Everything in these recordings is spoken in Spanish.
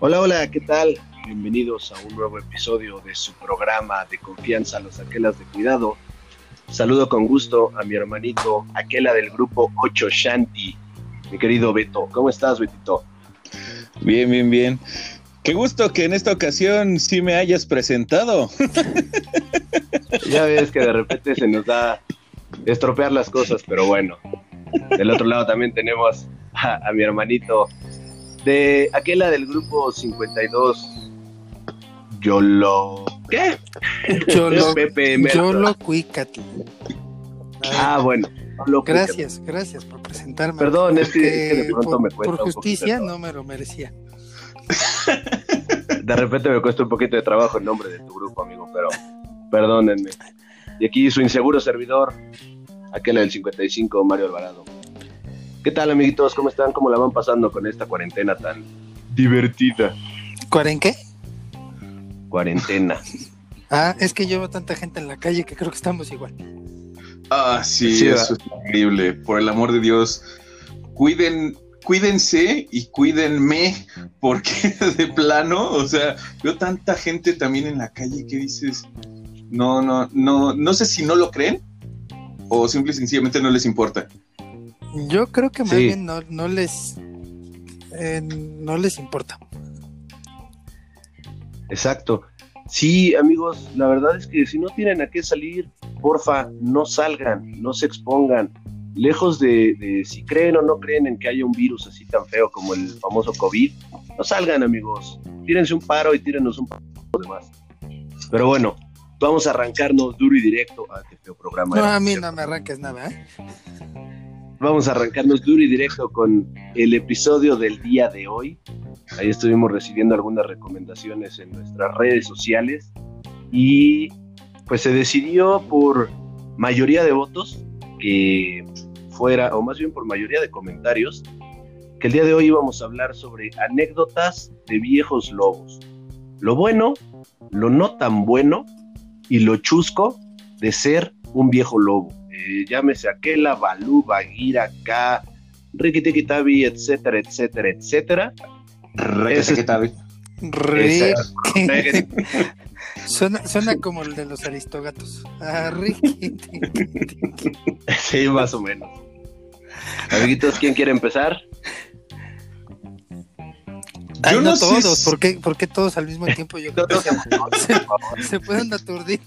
Hola, hola, ¿qué tal? Bienvenidos a un nuevo episodio de su programa de confianza, Los Aquelas de Cuidado. Saludo con gusto a mi hermanito Aquela del grupo 8 Shanti, mi querido Beto. ¿Cómo estás, Betito? Bien, bien, bien. Qué gusto que en esta ocasión sí me hayas presentado. ya ves que de repente se nos da estropear las cosas, pero bueno. Del otro lado también tenemos a, mi hermanito de aquella del grupo 52. Yo lo. ¿Qué? Yo lo. Yo lo Ah, bueno. gracias, gracias por presentarme. Perdón, es que, de pronto por, me cuesta. Por justicia no me lo merecía. De repente me cuesta un poquito de trabajo el nombre de tu grupo, amigo, pero perdónenme. Y aquí su inseguro servidor, aquel del 55, Mario Alvarado. ¿Qué tal, amiguitos? ¿Cómo están? ¿Cómo la van pasando con esta cuarentena tan divertida? ¿Cuaren qué? Cuarentena. ah, es que llevo tanta gente en la calle que creo que estamos igual. Ah, sí, sí eso es increíble. Por el amor de Dios, cuiden cuídense y cuídenme, porque de plano, o sea, veo tanta gente también en la calle que dices, no, no, no, no sé si no lo creen o simple y sencillamente no les importa. Yo creo que más bien no, no les eh, no les importa. Exacto. Sí, amigos, la verdad es que si no tienen a qué salir, porfa, no salgan, no se expongan lejos de, si creen o no creen en que haya un virus así tan feo como el famoso COVID, no salgan amigos, tírense un paro y tírenos un paro demás. Pero bueno, vamos a arrancarnos duro y directo a este feo programa. No, a mí no me arranques nada, ¿eh? Vamos a arrancarnos duro y directo con el episodio del día de hoy. Ahí estuvimos recibiendo algunas recomendaciones en nuestras redes sociales y pues se decidió por mayoría de votos que fuera, o más bien por mayoría de comentarios, que el día de hoy íbamos a hablar sobre anécdotas de viejos lobos. Lo bueno, lo no tan bueno y lo chusco de ser un viejo lobo. Eh, llámese Aquela, Balú, Bagira, K, Tabi, etcétera, etcétera, etcétera. Ricky. Suena, suena como el de los aristogatos. Ah, Ricky. sí, más o menos. Amiguitos, ¿quién quiere empezar? Yo no, todos, ¿Por, qué, ¿por, qué, todos al mismo tiempo? Yo creo que se, pueden aturdir.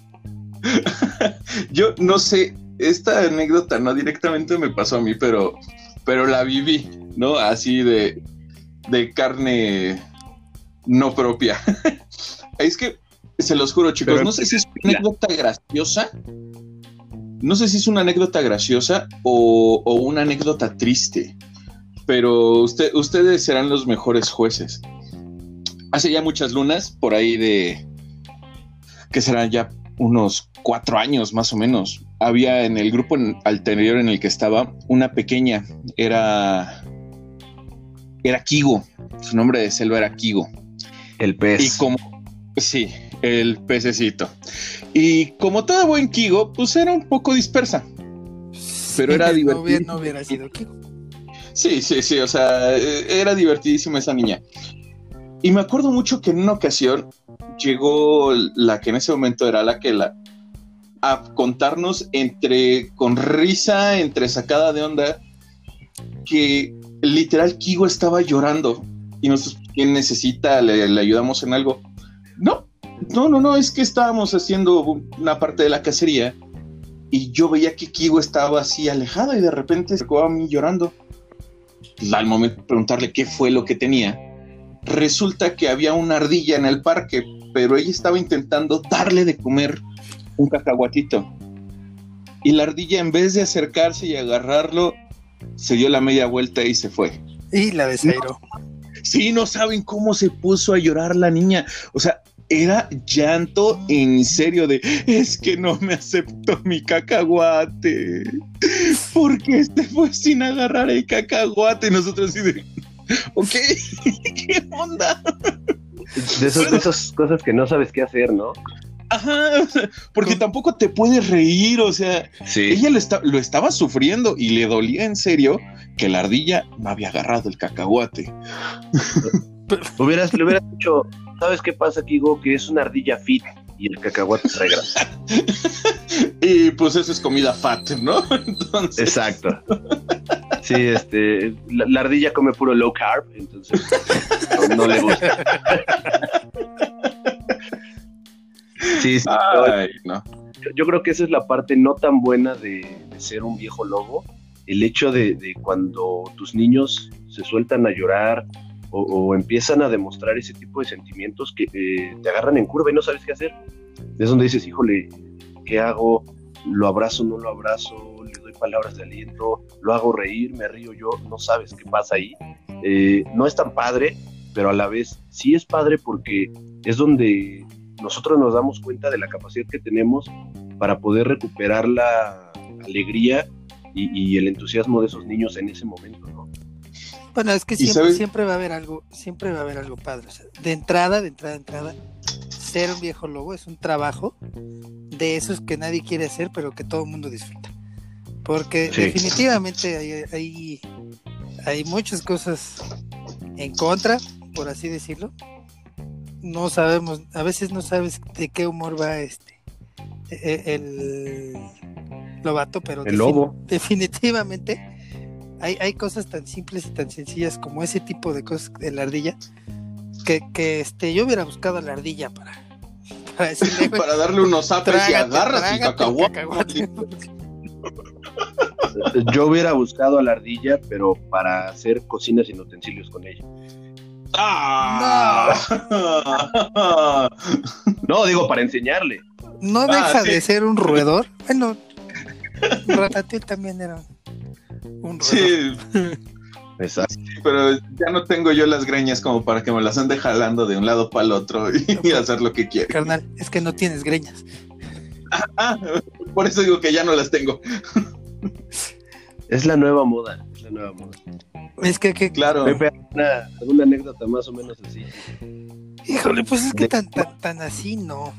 Yo no sé, esta anécdota no directamente me pasó a mí, pero, pero la viví, ¿no? Así de, de carne no propia. es que, se los juro, chicos, no sé si es una anécdota graciosa no sé si es una anécdota graciosa o, una anécdota triste, pero ustedes serán los mejores jueces. Hace ya muchas lunas, por ahí de que serán ya unos cuatro años más o menos. Había en el grupo anterior en el que estaba una pequeña, era era Kigo, su nombre de selva era Kigo. El pez. Y como sí, el pececito. Y como todo buen Kigo, pues era un poco dispersa. Pero era divertido. No hubiera sido Kigo. Sí, sí, sí, o sea, era divertidísima esa niña. Y me acuerdo mucho que en una ocasión llegó la que en ese momento era la que la a contarnos entre con risa, entre sacada de onda, que literal Kigo estaba llorando y nosotros, ¿quién necesita? ¿Le, le ayudamos en algo? No, no, no, no, es que estábamos haciendo una parte de la cacería y yo veía que Kigo estaba así alejada y de repente se a mí llorando. Al momento de preguntarle qué fue lo que tenía, resulta que había una ardilla en el parque, pero ella estaba intentando darle de comer un cacahuatito. Y la ardilla, en vez de acercarse y agarrarlo, se dio la media vuelta y se fue. Y la desairó. Sí, no saben cómo se puso a llorar la niña. O sea, era llanto en serio de es que no me aceptó mi cacahuate porque se fue sin agarrar el cacahuate y nosotros así de ok qué onda de, esas cosas que no sabes qué hacer no Ajá, porque tampoco te puedes reír, o sea, ella lo, lo, estaba sufriendo y le dolía en serio que la ardilla no había agarrado el cacahuate. Hubieras, le hubieras dicho, ¿sabes qué pasa, Kigo? Que es una ardilla fit y el cacahuate trae grasa. y pues eso es comida fat, ¿no? Entonces... Exacto. Sí, este, la, ardilla come puro low carb, entonces no, le gusta. Sí, sí. no. yo, creo que esa es la parte no tan buena de, ser un viejo lobo. El hecho de, cuando tus niños se sueltan a llorar o, empiezan a demostrar ese tipo de sentimientos que eh, te agarran en curva y no sabes qué hacer. Es donde dices, híjole, ¿qué hago? ¿Lo abrazo, no lo abrazo? ¿Le doy palabras de aliento? ¿Lo hago reír? ¿Me río yo? No sabes qué pasa ahí. Eh, no es tan padre, pero a la vez sí es padre porque es donde nosotros nos damos cuenta de la capacidad que tenemos para poder recuperar la alegría y, el entusiasmo de esos niños en ese momento, ¿no? Bueno, es que siempre, siempre va a haber algo, siempre va a haber algo padre. de entrada, de entrada, de entrada, ser un viejo lobo es un trabajo de esos que nadie quiere hacer, pero que todo el mundo disfruta. Porque definitivamente hay, hay, hay muchas cosas en contra, por así decirlo, no sabemos, a veces no sabes de qué humor va este e, e, el lobato, pero el lobo. definitivamente hay, hay cosas tan simples y tan sencillas como ese tipo de cosas de la ardilla que, que este yo hubiera buscado a la ardilla para para, darle unos apes y agarras el cacahuate. Yo hubiera buscado a la ardilla, pero para hacer cocinas sin utensilios con ella. ¡Ah! No. digo para enseñarle. No deja ah, de ser un roedor. Bueno, Ratatouille también era un roedor. Sí. Exacto. pero ya no tengo yo las greñas como para que me las ande jalando de un lado para el otro y, hacer lo que quiera. Carnal, es que no tienes greñas. Ah, por eso digo que ya no las tengo. Es la nueva moda, es la nueva moda. Es que, que claro. Pepe, alguna, anécdota más o menos así. Híjole, pues es que tan, tan, así no.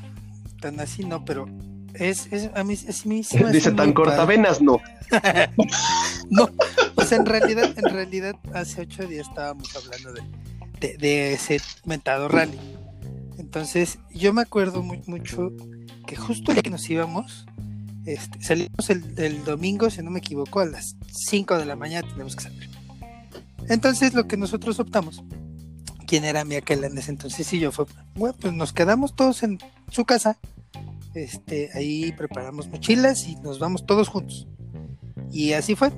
Tan así no, pero es, es a mí, es, mí Dice tan cortavenas, no. no, pues en realidad, en realidad, hace ocho días estábamos hablando de, de, ese mentado rally. Entonces, yo me acuerdo muy, mucho que justo el que nos íbamos, este, salimos el, domingo, si no me equivoco, a las 5 de la mañana tenemos que salir. Entonces lo que nosotros optamos, quien era mi aquel en ese entonces y yo fue, bueno, pues nos quedamos todos en su casa, este, ahí preparamos mochilas y nos vamos todos juntos. Y así fue.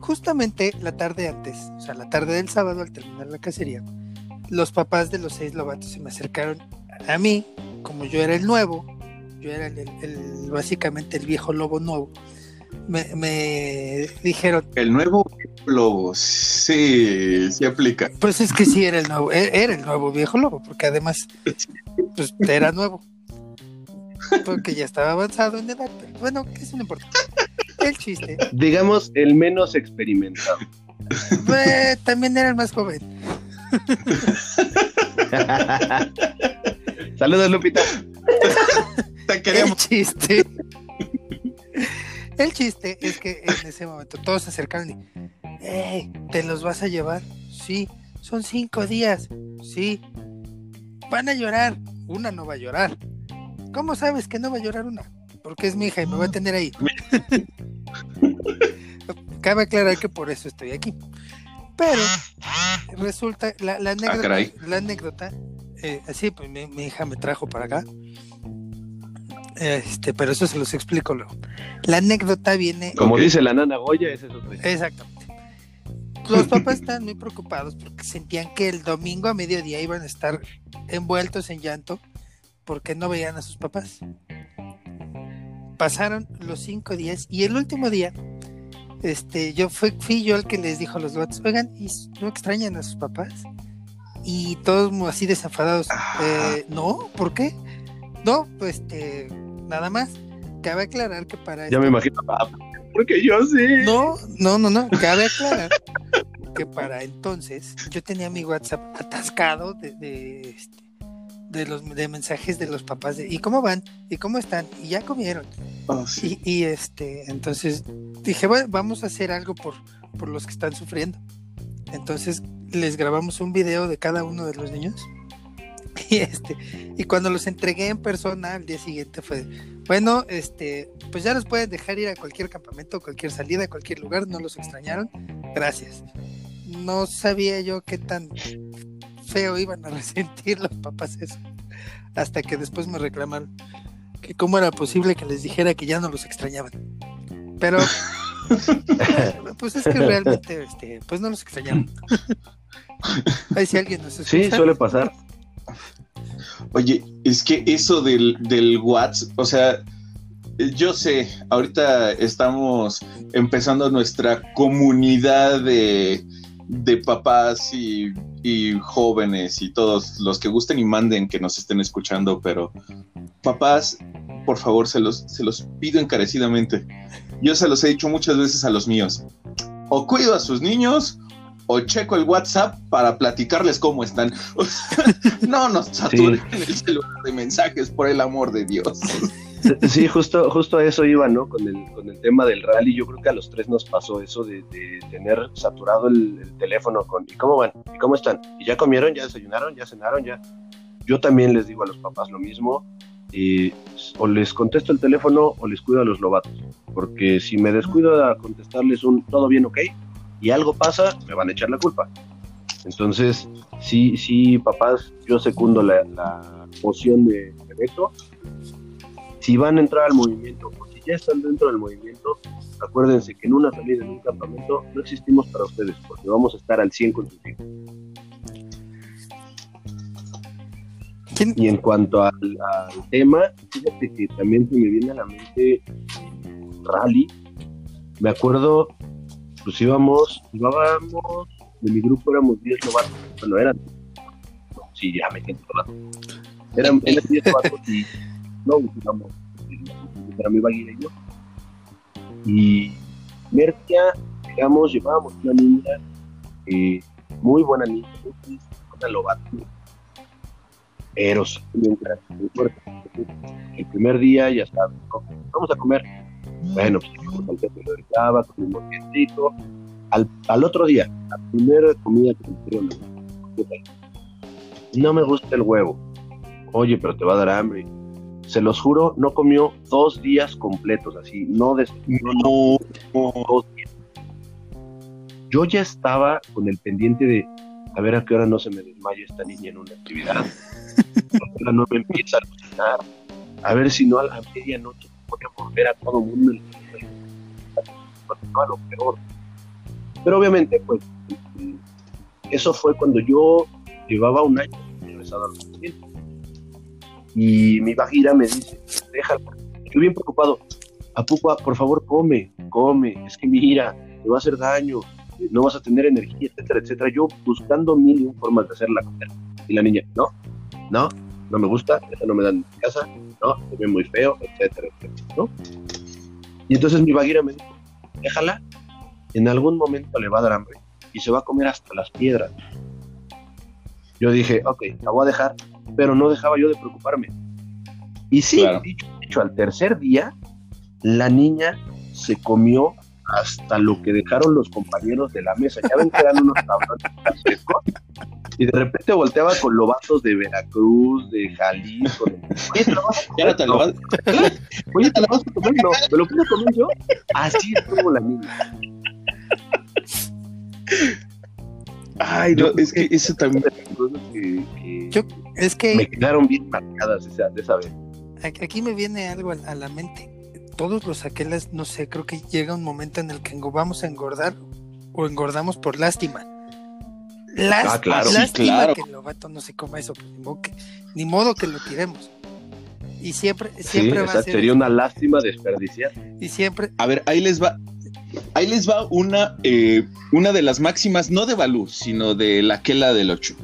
Justamente la tarde antes, o sea, la tarde del sábado al terminar la cacería, los papás de los seis lobatos se me acercaron a mí, como yo era el nuevo, yo era el básicamente el viejo lobo nuevo, me, dijeron. El nuevo lobo, sí, sí aplica. Pues es que sí era el nuevo, e-, era el nuevo viejo lobo, porque además, pues era nuevo. Porque ya estaba avanzado en edad, pero bueno, que eso no importa. El chiste. Digamos, el menos experimentado. Pues, también era el más joven. Saludos, Lupita. Te queremos. El chiste el chiste es que en ese momento todos se acercaron y, hey, ¿te los vas a llevar? Sí, son cinco días. Sí, van a llorar. Una no va a llorar. ¿Cómo sabes que no va a llorar una? Porque es mi hija y me va a tener ahí. Cabe aclarar que por eso estoy aquí. Pero resulta, la, la anécdota, ah, la anécdota eh, así, pues mi, mi, hija me trajo para acá este, pero eso se los explico luego. La anécdota viene. Como dice la nana Goya, ese es otro. Exactamente. Los papás están muy preocupados porque sentían que el domingo a mediodía iban a estar envueltos en llanto porque no veían a sus papás. Pasaron los cinco días y el último día, este, yo fui, fui yo el que les dijo a los gatos, oigan, ¿y no extrañan a sus papás? Y todos así desenfadados, ah. eh, no, ¿por qué? No, pues este, nada más. Cabe aclarar que para. Ya me imagino, ah, porque yo sí. No, no, no, no. Cabe aclarar que para entonces yo tenía mi WhatsApp atascado de, de, este, de los de mensajes de los papás de ¿y cómo van? ¿y cómo están? y ya comieron oh, y, y, este entonces dije bueno vamos a hacer algo por, por los que están sufriendo entonces les grabamos un video de cada uno de los niños. Y este, y cuando los entregué en persona al día siguiente fue, bueno, este, pues ya los pueden dejar ir a cualquier campamento, cualquier salida, a cualquier lugar, no los extrañaron. Gracias. No sabía yo qué tan feo iban a resentir los papás eso. Hasta que después me reclamaron que cómo era posible que les dijera que ya no los extrañaban. Pero pues es que realmente este, pues no los extrañaban. Ahí si alguien nos escucha. Sí, suele pasar. Oye, es que eso del, del WhatsApp, o sea, yo sé, ahorita estamos empezando nuestra comunidad de, de papás y, y, jóvenes y todos los que gusten y manden que nos estén escuchando, pero papás, por favor, se los, se los pido encarecidamente. Yo se los he dicho muchas veces a los míos. O cuido a sus niños o checo el WhatsApp para platicarles cómo están. no nos saturen sí. el celular de mensajes, por el amor de Dios. Sí, justo, justo a eso iba, ¿no? Con el, con el tema del rally, yo creo que a los tres nos pasó eso de, de tener saturado el, el, teléfono con ¿y cómo van? ¿y cómo están? ¿y ya comieron? ¿ya desayunaron? ¿ya cenaron? ¿ya? Yo también les digo a los papás lo mismo, y o les contesto el teléfono o les cuido a los lobatos, porque si me descuido a contestarles un todo bien, ok, y algo pasa, me van a echar la culpa. Entonces, sí, sí, papás, yo secundo la, la moción de, de Beto. Si van a entrar al movimiento o si ya están dentro del movimiento, acuérdense que en una salida en un campamento no existimos para ustedes, porque vamos a estar al 100 con sus hijos. Y en cuanto al, al, tema, fíjate que también se me viene a la mente rally. Me acuerdo pues íbamos, íbamos, de mi grupo éramos 10 novatos, bueno, eran, sí, ya me siento novato, eran, eran 10 novatos y no, íbamos, para mi Baguira y yo, y Mercia, digamos, llevábamos una niña, eh, muy buena niña, muy buena lobato, pero sí, muy, muy fuerte. El primer día, ya sabes, vamos a comer, bueno, pues el quietito. Al, al otro día, la primera comida que me hicieron, no me gusta el huevo. Oye, pero te va a dar hambre. Se los juro, no comió dos días completos, así, no desayunó, no, no, dos días. Yo ya estaba con el pendiente de a ver a qué hora no se me desmaya esta niña en una actividad. no me empieza a alucinar. A ver si no a la medianoche voy a volver a todo mundo lo peor. Pero obviamente, pues, eso fue cuando yo llevaba un año regresado al movimiento. Y mi Bagira me dice, déjalo. Estoy bien preocupado. Apupa, por favor, come, come. Es que mira, te va a hacer daño, no vas a tener energía, etcétera, etcétera. Yo buscando mil formas de hacer la. Y la niña, no, no, no me gusta, eso no me dan en casa, no, se ve muy feo, etcétera, etcétera, ¿no? Y entonces mi Bagira me dijo, déjala, en algún momento le va a dar hambre y se va a comer hasta las piedras. Yo dije, ok, la voy a dejar, pero no dejaba yo de preocuparme. Y sí, claro. dicho, dicho, al tercer día, la niña se comió hasta lo que dejaron los compañeros de la mesa. Ya ven que eran unos tablones frescos. Y de repente volteaba con lobatos de Veracruz, de Jalisco. De... Oye, ¿te lo vas a comer? te lo vas, Oye, ¿te lo vas a comer? No, ¿me lo puedo comer yo? Así estuvo la niña. Ay, no, es que eso también que, que yo, es que me quedaron bien marcadas esa, de esa vez. Aquí me viene algo a la mente todos los aquelas, no sé, creo que llega un momento en el que vamos a engordar o engordamos por lástima. Lástima, ah, claro, lástima sí, claro. que el lobato no se coma eso, pues, ni, modo que, ni modo que lo tiremos. Y siempre, siempre sí, va a ser. Sería una lástima desperdiciar. Y siempre. A ver, ahí les va. Ahí les va una, eh, una de las máximas, no de Balú, sino de la Aquela del 8.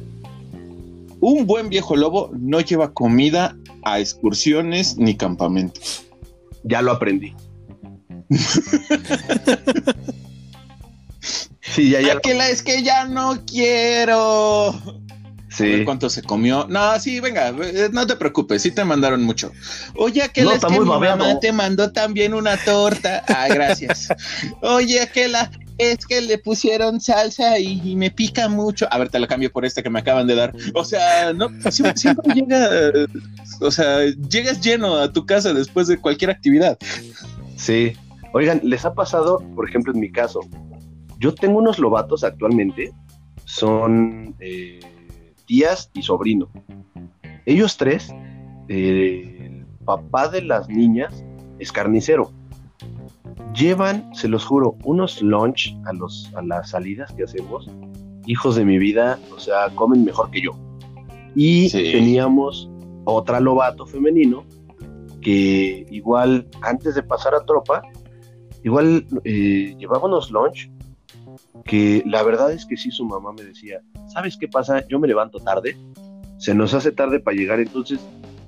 Un buen viejo lobo no lleva comida a excursiones ni campamentos ya lo aprendí. sí, ya, ya. Aquela es que ya no quiero. Sí. ¿Cuánto se comió? No, sí, venga, eh, no te preocupes, sí te mandaron mucho. Oye, Aquela, no, es que mi mamá te mandó también una torta. Ah, gracias. Oye, Aquela, es que le pusieron salsa y, me pica mucho. A ver, te la cambio por esta que me acaban de dar. O sea, no, siempre, llega, o sea, llegas lleno a tu casa después de cualquier actividad. Sí. Oigan, ¿les ha pasado, por ejemplo, en mi caso? Yo tengo unos lobatos actualmente, son eh, tías y sobrino. Ellos tres, eh, el papá de las niñas es carnicero llevan, se los juro, unos lunch a, los, a las salidas que hacemos. Hijos de mi vida, o sea, comen mejor que yo. Y teníamos otra lobato femenino que igual antes de pasar a tropa, igual eh, llevábamos lunch que la verdad es que sí su mamá me decía, ¿sabes qué pasa? Yo me levanto tarde, se nos hace tarde para llegar, entonces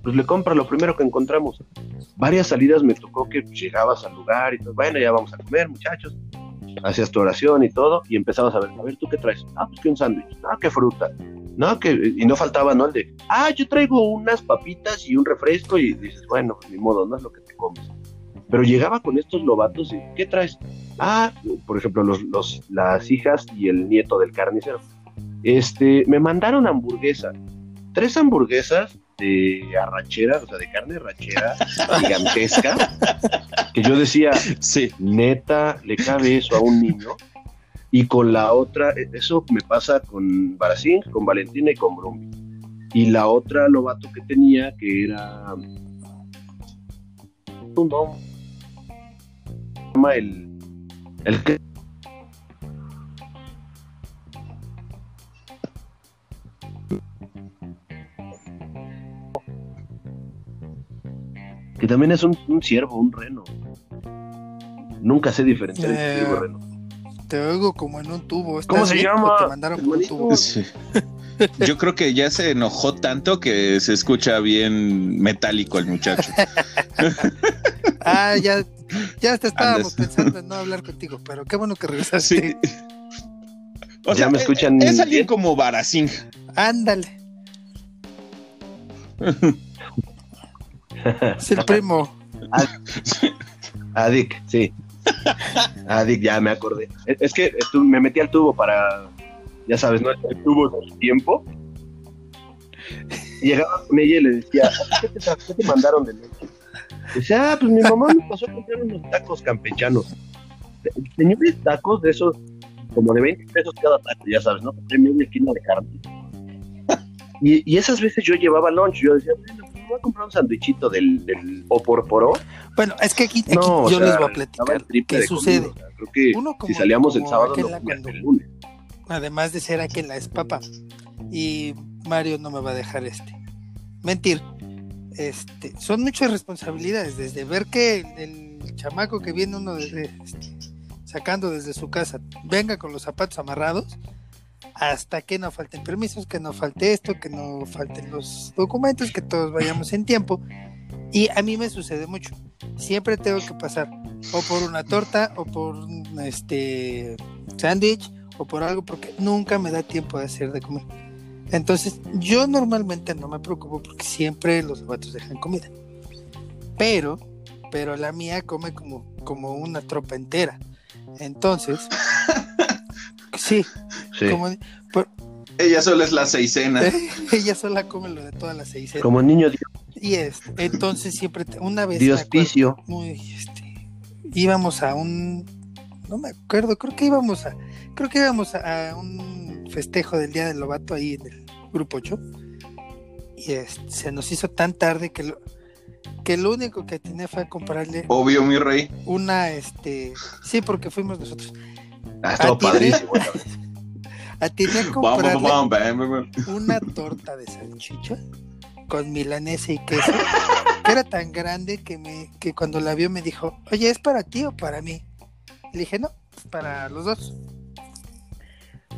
pues le compra lo primero que encontramos. Varias salidas me tocó que llegabas al lugar y todo, bueno, ya vamos a comer, muchachos. Hacías tu oración y todo, y empezabas a ver, a ver, ¿tú qué traes? Ah, pues que un sándwich, ah, qué fruta, no, que, y no faltaba, ¿no? El de, ah, yo traigo unas papitas y un refresco, y dices, bueno, ni modo, no es lo que te comes. Pero llegaba con estos lobatos y, ¿qué traes? Ah, por ejemplo, los, los, las hijas y el nieto del carnicero. Este, me mandaron hamburguesa, tres hamburguesas de arrachera, o sea, de carne arrachera gigantesca, que yo decía, sí. neta, le cabe eso a un niño. Y con la otra, e, eso me pasa con Baracín, con Valentina y con Brumi. Y la otra lobato que tenía, que era un el, el que que también es un, ciervo, un reno. Nunca sé diferenciar entre ciervo y reno. Te oigo como en un tubo. ¿Cómo se llama? Te mandaron por un tubo. Yo creo que ya se enojó tanto que se escucha bien metálico el muchacho. ah, ya, ya te estábamos pensando en no hablar contigo, pero qué bueno que regresaste. O ya sea, me escuchan. Es, alguien como Baracín. Ándale. Es el primo. Adik, sí. Adik, ya me acordé. Es que me metí al tubo para, ya sabes, ¿no? El tubo del tiempo. Llegaba con ella y le decía, ¿qué te, mandaron de noche? Decía, ah, pues mi mamá me pasó a comprar unos tacos campechanos. Señores tacos de esos, como de 20 pesos cada taco, ya sabes, ¿no? Compré media esquina de carne. Y, y, esas veces yo llevaba lunch, yo decía, bueno, voy a comprar un sandwichito del, del Oporporo. Bueno, es que aquí, yo les voy a platicar qué sucede. creo que si salíamos el sábado, no el lunes. Además de ser aquel la es papá. Y Mario no me va a dejar este. Mentir. Este, son muchas responsabilidades, desde ver que el, chamaco que viene uno desde, este, sacando desde su casa venga con los zapatos amarrados, hasta que no falten permisos, que no falte esto, que no falten los documentos, que todos vayamos en tiempo. Y a mí me sucede mucho. Siempre tengo que pasar o por una torta o por un este sándwich o por algo porque nunca me da tiempo de hacer de comer. Entonces, yo normalmente no me preocupo porque siempre los zapatos dejan comida. Pero, pero la mía come como, como una tropa entera. Entonces, Sí, ella sola es la seisena. ella sola come lo de todas las seisenas. Como niño Y es, entonces siempre, una vez. Dios muy, este, íbamos a un, no me acuerdo, creo que íbamos a, creo que íbamos a, un festejo del Día del Lobato ahí en el Grupo 8. Y este, se nos hizo tan tarde que lo, que lo único que tenía fue comprarle. Obvio, mi rey. Una, este, sí, porque fuimos nosotros Ah, estuvo padrísimo. A comprarle una torta de salchicha con milanesa y queso, que era tan grande que, me, que cuando la vio me dijo, oye, ¿es para ti o para mí? Le dije, no, es para los dos.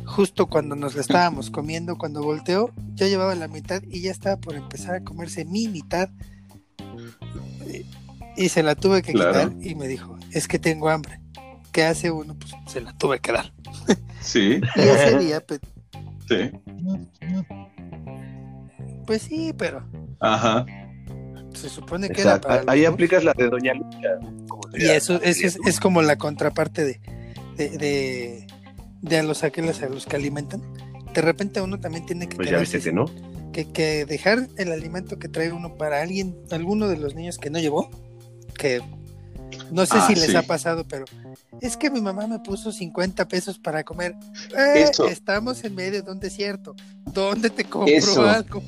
Justo cuando nos la estábamos comiendo, cuando volteó, ya llevaba la mitad y ya estaba por empezar a comerse mi mitad. Y se la tuve que quitar y me dijo, es que tengo hambre. ¿qué hace uno? Pues se la tuve que dar. Sí. y ese día, pues, sí. Pues sí, pero. Ajá. Se supone que era para Ahí aplicas la de Doña Lucha. Y eso, es, es, como la contraparte de, de, de, de a los aqueles a los que alimentan, de repente uno también tiene que, Pues ya viste que no. que, que dejar el alimento que trae uno para alguien, alguno de los niños que no llevó, que no sé Ah, si les sí. ha pasado, pero es que mi mamá me puso 50 pesos para comer. Eh, Eso. Estamos en medio de un desierto. ¿Dónde te compro Eso. algo?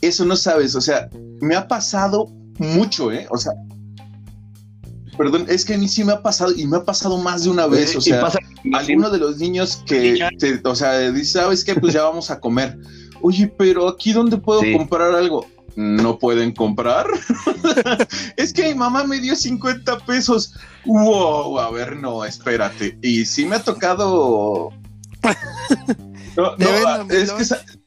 Eso no sabes, o sea, me ha pasado mucho, ¿eh? O sea, perdón, es que a mí sí me ha pasado y me ha pasado más de una vez, o Y sea, pasa- alguno de los niños que, te- o sea, dice, ¿sabes qué? Pues ya vamos a comer. Oye, pero aquí dónde puedo Sí. comprar algo? No pueden comprar. es que mi mamá me dio 50 pesos. Wow, a ver, no, espérate. Y sí me ha tocado. No, no, mi es que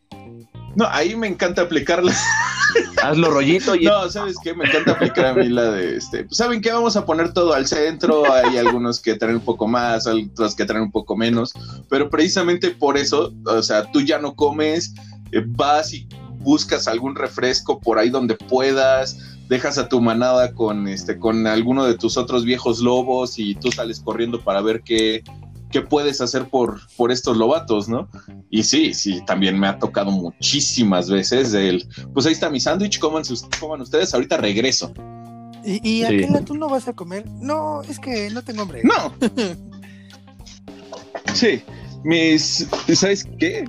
no, ahí me encanta aplicarla. Hazlo rollito y No, ¿sabes qué? Me encanta aplicar a mí la de este. pues, ¿Saben qué? Vamos a poner todo al centro. Hay algunos que traen un poco más, otros que traen un poco menos. Pero precisamente por eso, o sea, tú ya no comes, eh, vas y buscas algún refresco por ahí donde puedas. Dejas a tu manada con este, con alguno de tus otros viejos lobos y tú sales corriendo para ver qué, qué puedes hacer por, por estos lobatos, ¿no? Y sí, sí, también me ha tocado muchísimas veces el, pues ahí está mi sándwich, coman, coman ustedes, ahorita regreso. ¿Y, y Sí. aquel tú no vas a comer? No, es que no tengo hambre. No. sí, mis, ¿sabes qué?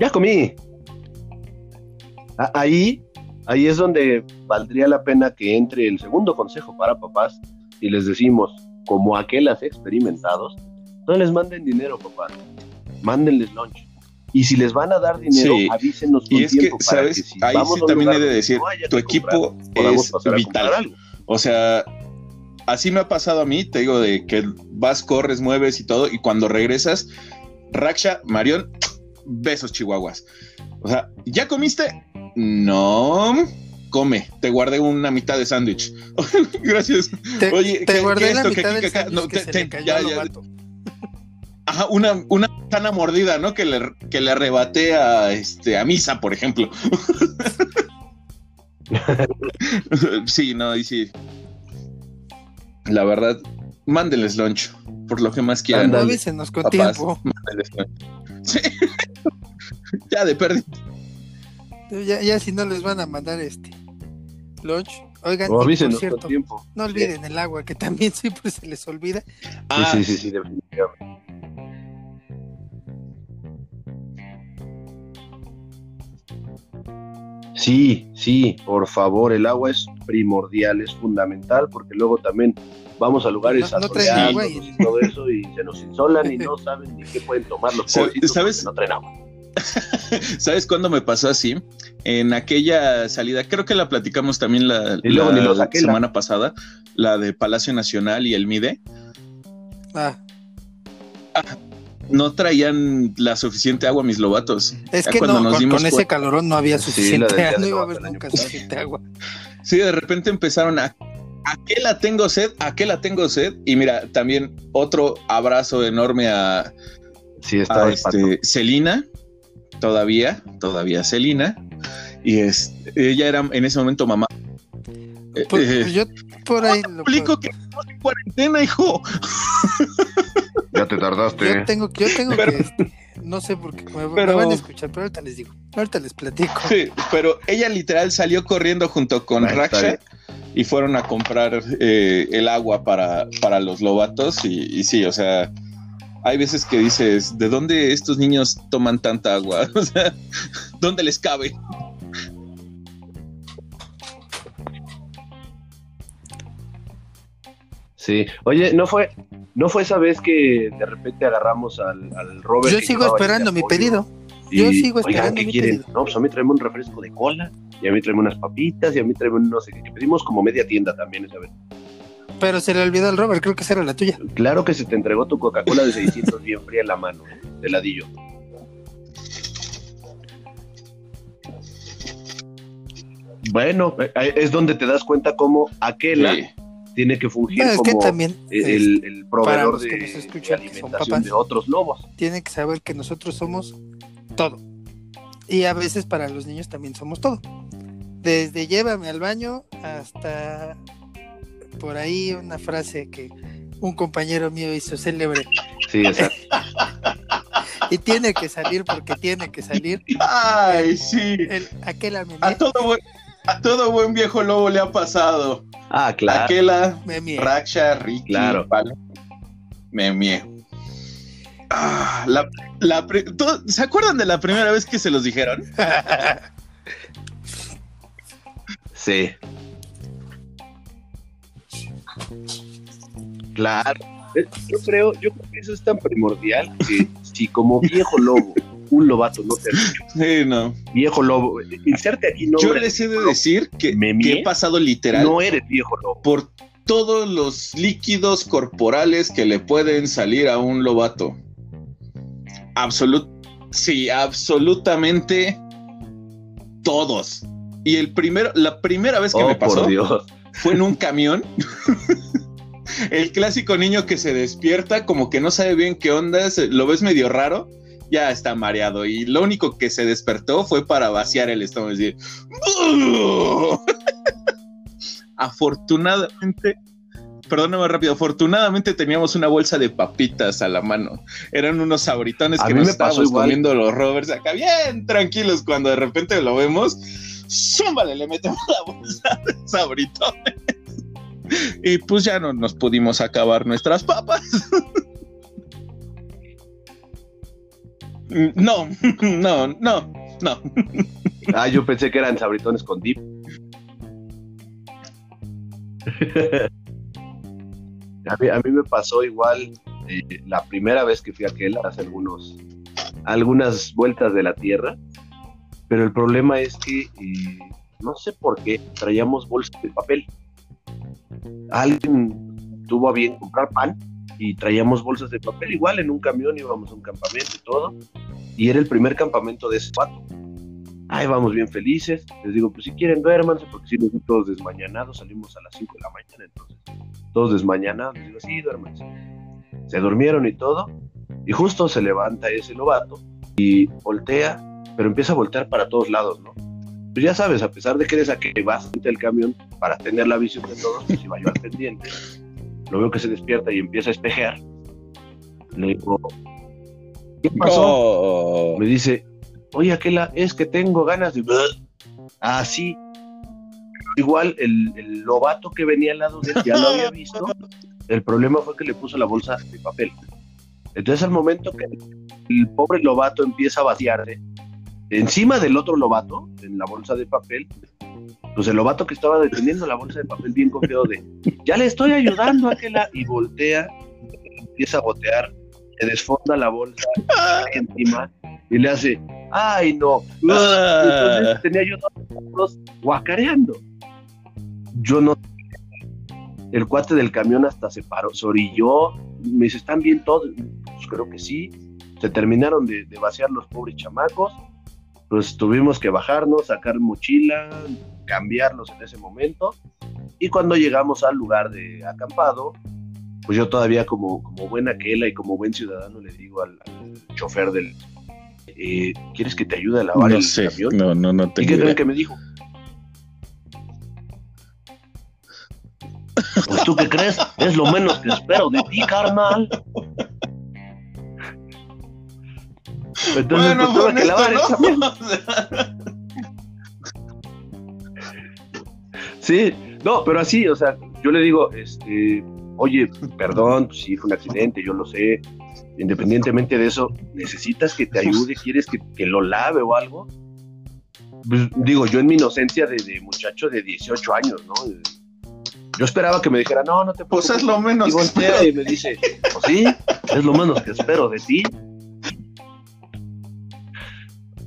Ya comí. Ahí, ahí es donde valdría la pena que entre el segundo consejo para papás y les decimos, como aquelas experimentados, no les manden dinero, papás, mándenles lunch. Y si les van a dar dinero, Sí. avísenos con Y es que, para ¿sabes? que si Ahí sí también he de decir, no tu equipo comprar, es vital. O sea, así me ha pasado a mí, te digo, de que vas, corres, mueves y todo, y cuando regresas, Raksha, Marión, besos chihuahuas. O sea, ¿ya comiste? No. Come, te guardé una mitad de sándwich. Gracias. Te, Oye, te ¿qué- guardé qué la esto, mitad del sándwich No, que te- se le cayó ya. Ajá, una, una sana mordida, ¿no? Que le, que le arrebaté a, este, a Misa, por ejemplo. sí, no, y sí. La verdad, mándenles lunch, por lo que más quieran. Ándale. Avísenos con Papás, tiempo. mándenles lunch. Sí. ya de pérdida. Ya, ya si no les van a mandar este lunch. Oigan, por cierto, tiempo. no olviden el agua, que también siempre se les olvida. Ah, Sí, sí, sí, sí, definitivamente. Sí, sí, por favor, el agua es primordial, es fundamental, porque luego también vamos a lugares No- no asoleados agua y- y todo eso y se nos insolan y no saben ni qué pueden tomar los ¿Sabes- no traen agua. ¿Sabes cuándo me pasó así? En aquella salida, creo que la platicamos también la, luego semana pasada, la de Palacio Nacional y el MIDE. Ah, No traían la suficiente agua mis lobatos. es que cuando no, nos con, dimos con ese calorón no había Sí, suficiente, día no iba a haber nunca suficiente agua. Sí, de repente empezaron a. ¿A qué la tengo sed? ¿A qué la tengo sed? Y mira, también otro abrazo enorme a, Sí, está a este, Celina, todavía, todavía Celina. Y es, ella era en ese momento mamá. Eh, Pues, eh, pues yo por ahí lo explico que estamos en cuarentena, hijo. Ya te tardaste. Yo tengo, yo tengo Pero- que, no sé por qué, me, me Pero- van a escuchar, pero ahorita les digo, ahorita les platico. Sí, pero ella literal salió corriendo junto con Raksha. Y fueron a comprar eh, el agua para, para los lobatos y, y sí, o sea, hay veces que dices, ¿de dónde estos niños toman tanta agua? O sea, ¿dónde les cabe? Sí. Oye, ¿no fue, ¿no fue esa vez que de repente agarramos al, al Robert? Yo sigo esperando mi pedido. Y, Yo sigo oigan, esperando ¿qué mi quieren? pedido. No, pues a mí traeme un refresco de cola, y a mí traeme unas papitas, y a mí traeme un no sé qué. que Pedimos como media tienda también esa vez. Pero se le olvidó al Robert, creo que esa era la tuya. Claro que se te entregó tu Coca-Cola de 600 bien fría en la mano, ¿eh? de ladillo. Bueno, eh, es donde te das cuenta cómo aquella Sí. tiene que fungir No, es que como también el, proveedor de, que nos de escuchan, que son alimentación papás. de otros lobos. tienen que saber que nosotros somos todo. Y a veces para los niños también somos todo. Desde llévame al baño hasta por ahí una frase que un compañero mío hizo célebre. Sí, exacto. y tiene que salir porque tiene que salir. Ay, sí. El, aquel a todo, buen, a todo buen viejo lobo le ha pasado. Ah, claro. Aquela. Raksha, Ricky, Claro. vale. Memie. Ah, la, la pri- ¿tú- ¿Se acuerdan de la primera vez que se los dijeron? Sí. Claro. Eh, Yo creo, yo creo que eso es tan primordial que si como viejo lobo, un lobato no te ha dicho, Sí, no. viejo lobo, inserte aquí Yo nombre, les he de decir que, que he pasado literal no eres viejo lobo. por todos los líquidos corporales que le pueden salir a un lobato. Absolut sí, absolutamente todos. Y el primero, la primera vez que Oh, me pasó por Dios. fue en un camión. el clásico niño que se despierta, como que no sabe bien qué onda, lo ves medio raro, ya está mareado. Y lo único que se despertó fue para vaciar el estómago. y decir, Afortunadamente, perdóname rápido, afortunadamente teníamos una bolsa de papitas a la mano. Eran unos sabritones A que nos estábamos igual. comiendo los rovers acá bien tranquilos cuando de repente lo vemos. Zúmbale, le metemos la bolsa de sabritones. Y pues ya no nos pudimos acabar nuestras papas. No, no, no, no. Ah, yo pensé que eran sabritones con dip. a, mí, me pasó igual eh, la primera vez que fui a aquel hace algunos, algunas vueltas de la Tierra, pero el problema es que eh, no sé por qué traíamos bolsas de papel. Alguien tuvo a bien comprar pan y traíamos bolsas de papel igual en un camión, íbamos a un campamento y todo, y era el primer campamento de ese vato. Ahí vamos bien felices. Les digo, pues si quieren duérmanse, porque si nos todos desmañanados, salimos a las 5 de la mañana, entonces todos desmañanados. Les digo, sí, duérmanse. Se durmieron y todo, y justo se levanta ese novato y voltea, pero empieza a voltear para todos lados, ¿no? Pues ya sabes, a pesar de que eres a que vas el camión para tener la visión de todos, pues iba yo al pendiente. Lo veo que se despierta y empieza a espejear. Le digo, ¿qué pasó? Oh. Me dice, oye, Aquela, es que tengo ganas de... Así. Igual el, el lobato que venía al lado de él ya lo había visto. El problema fue que le puso la bolsa de papel. Entonces al momento que el pobre lobato empieza a vaciarse, encima del otro lobato, en la bolsa de papel, pues el lobato que estaba deteniendo la bolsa de papel bien confiado de, ya le estoy ayudando a Aquela, y voltea, empieza a botear, se desfonda la bolsa encima y le hace, ay no, Ah. entonces tenía yo todos guacareando. Yo no. El cuate del camión hasta se paró, se orilló. Me dice, ¿están bien todos? Pues creo que sí. Se terminaron de, de vaciar los pobres chamacos. Pues tuvimos que bajarnos, sacar mochila, cambiarlos en ese momento. Y cuando llegamos al lugar de acampado, pues yo todavía como, como buena quela y como buen ciudadano le digo al, al chofer del... eh, ¿Quieres que te ayude a lavar No el sé, camión? no, no, no ¿Y tengo qué creen que me dijo? Pues tú qué crees, es lo menos que espero de ti, carnal. Entonces pues, tuve que lavar el camión. Sí, no, pero así, o sea, yo le digo, este, oye, perdón, pues sí, fue un accidente, yo lo sé. Independientemente de eso, ¿necesitas que te ayude? ¿Quieres que, que lo lave o algo? Pues, digo, yo en mi inocencia de, de muchacho de 18 años, ¿no? Yo esperaba que me dijera, no, no te Pues preocupes. es lo menos Y que espero. y me dice, pues sí, es lo menos que espero de ti.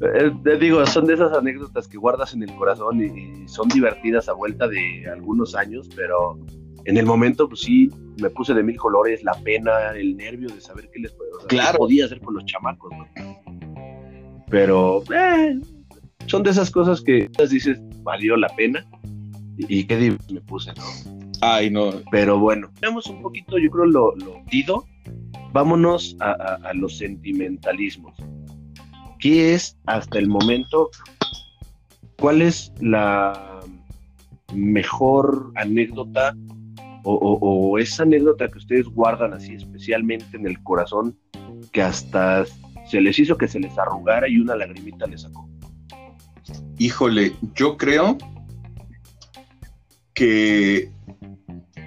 Eh, digo, son de esas anécdotas que guardas en el corazón y, y son divertidas a vuelta de algunos años, pero en el momento, pues sí, me puse de mil colores, la pena, el nervio de saber qué les o sea, qué Claro. podía hacer con los chamacos, ¿no? Pero eh, son de esas cosas que dices, valió la pena y, y qué divertido me puse, ¿no? Ay, no. Pero bueno, tenemos un poquito, yo creo, lo, lo dido. Vámonos a, a- a los sentimentalismos. ¿Qué es hasta el momento? ¿Cuál es la mejor anécdota o, esa anécdota que ustedes guardan así especialmente en el corazón, que hasta se les hizo que se les arrugara y una lagrimita les sacó? Híjole, yo creo que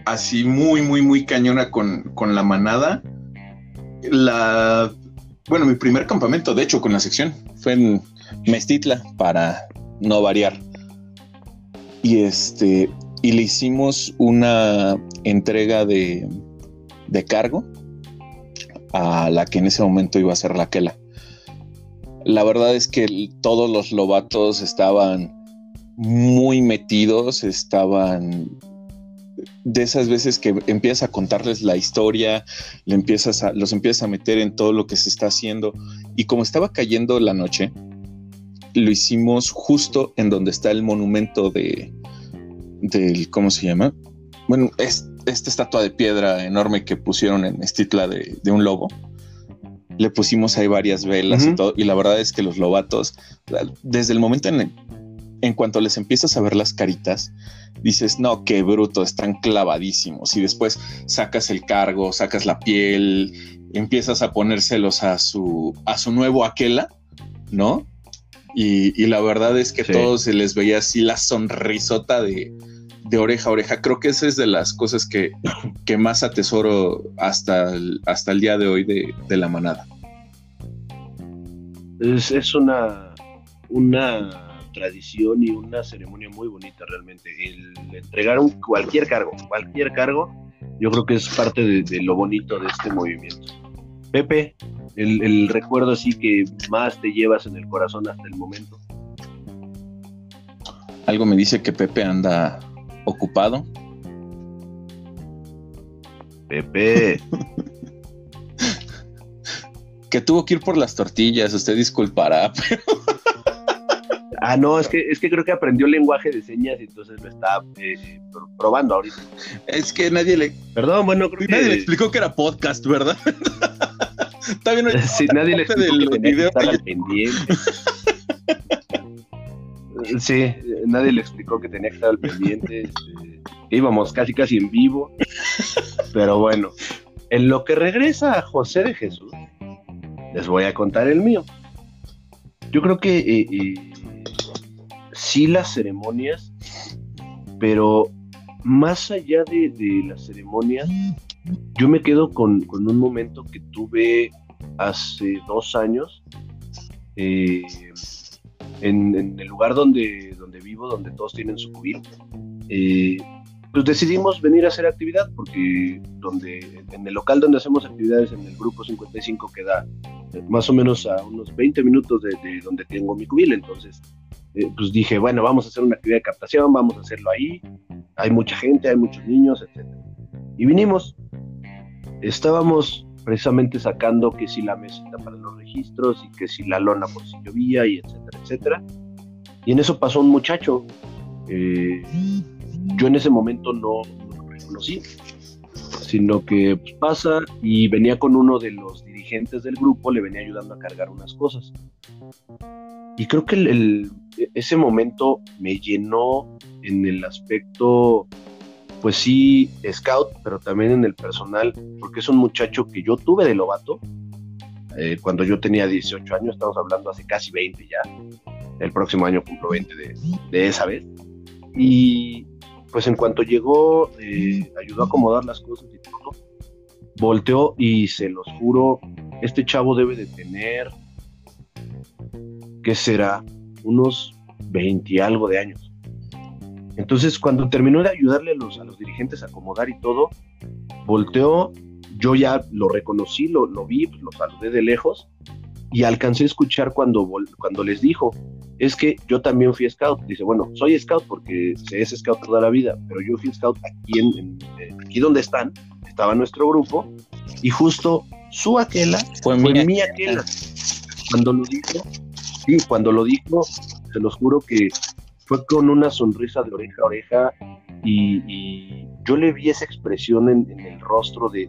así muy, muy, muy cañona con, con la manada. La, bueno, mi primer campamento, de hecho, con la sección, fue en Mestitla, para no variar. Y este, y le hicimos una entrega de, de cargo a la que en ese momento iba a ser la Quela. La verdad es que todos los lobatos estaban muy metidos, estaban de esas veces que empiezas a contarles la historia, le empiezas a, los empiezas a meter en todo lo que se está haciendo. Y como estaba cayendo la noche, lo hicimos justo en donde está el monumento de, del, ¿cómo se llama? Bueno, es esta estatua de piedra enorme que pusieron en Estitla de, un lobo. Le pusimos ahí varias velas y todo. Y la verdad es que los lobatos, desde el momento en, en cuanto les empiezas a ver las caritas, dices, no, qué bruto, están clavadísimos. Y después sacas el cargo, sacas la piel, empiezas a ponérselos a su, a su nuevo aquela, ¿no? Y, la verdad es que todos se les veía así la sonrisota de, oreja a oreja. Creo que esa es de las cosas que, que más atesoro hasta el, hasta el día de hoy de, la manada. Es, es, una, una tradición y una ceremonia muy bonita realmente. El entregar un, cualquier cargo, cualquier cargo, yo creo que es parte de lo bonito de este movimiento. Pepe, el, recuerdo así que más te llevas en el corazón hasta el momento. Algo me dice que Pepe anda ocupado. Pepe. que tuvo que ir por las tortillas, usted disculpará, Ah, no, es que, es que creo que aprendió lenguaje de señas y entonces lo está eh, probando ahorita. Es que nadie le. Perdón, bueno, creo nadie le explicó que era podcast, ¿verdad? Está bien, sí, nadie le explicó que tenía que estar al pendiente. sí, nadie le explicó que tenía que estar al pendiente. Este, íbamos casi casi en vivo. Pero bueno, en lo que regresa a José de Jesús, les voy a contar el mío. Yo creo que eh, eh, sí las ceremonias, pero más allá de, las ceremonias, yo me quedo con, un momento que tuve hace dos años eh, en, el lugar donde, donde vivo, donde todos tienen su cubil. Eh, pues decidimos venir a hacer actividad porque donde en el local donde hacemos actividades en el grupo 55 queda más o menos a unos 20 minutos de, de donde tengo mi cubil, entonces eh, pues dije, bueno, vamos a hacer una actividad de captación, vamos a hacerlo ahí, hay mucha gente, hay muchos niños, etc. Y vinimos, estábamos precisamente sacando que si la mesita para los registros y que si la lona por si llovía y etcétera, etcétera. Y en eso pasó un muchacho. Eh, yo en ese momento no, lo reconocí, sino que pues, pasa y venía con uno de los dirigentes del grupo, le venía ayudando a cargar unas cosas. Y creo que el, ese momento me llenó en el aspecto, pues sí, scout, pero también en el personal, porque es un muchacho que yo tuve de Lobato eh, cuando yo tenía 18 años, estamos hablando hace casi 20 ya, el próximo año cumplo 20 de, esa vez. Y pues en cuanto llegó, eh, ayudó a acomodar las cosas y todo, volteó y se los juro, este chavo debe de tener, ¿qué será? unos 20 y algo de años. Entonces, cuando terminó de ayudarle a los, a los dirigentes a acomodar y todo, volteó, yo ya lo reconocí, lo, lo vi, pues, lo saludé de lejos y alcancé a escuchar cuando, cuando les dijo, es que yo también fui scout. Dice, bueno, soy scout porque se es scout toda la vida, pero yo fui scout aquí, en, aquí donde están, estaba nuestro grupo, y justo su aquela fue, mi aquela. Cuando lo dijo, sí, cuando lo dijo, se los juro que fue con una sonrisa de oreja a oreja y, yo le vi esa expresión en, el rostro de,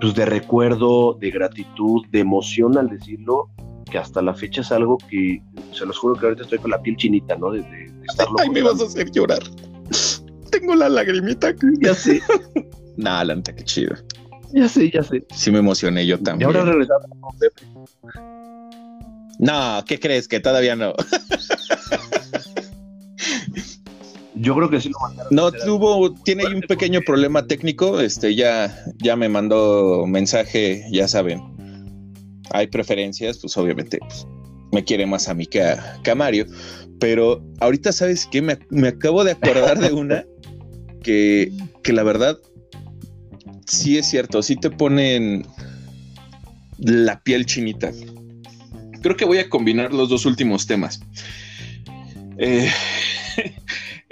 pues de recuerdo, de gratitud, de emoción al decirlo, que hasta la fecha es algo que, se los juro que ahorita estoy con la piel chinita, ¿no? De, Ay, me vas a hacer llorar. tengo la lagrimita. Ya sé. nah, la qué chido. Ya sé, ya sé. Sí me emocioné yo también. Y ahora regresamos con Pepe. No, ¿qué crees? Que todavía no. Yo creo que sí lo mandaron. No, tuvo, tiene ahí un pequeño problema técnico. Este ya, ya me mandó mensaje, ya saben. Hay preferencias, pues obviamente pues, me quiere más a mí que a, Mario. Pero ahorita, ¿sabes qué? Me, me acabo de acordar de una que, que la verdad sí es cierto, sí te ponen la piel chinita. Creo que voy a combinar los dos últimos temas. Eh,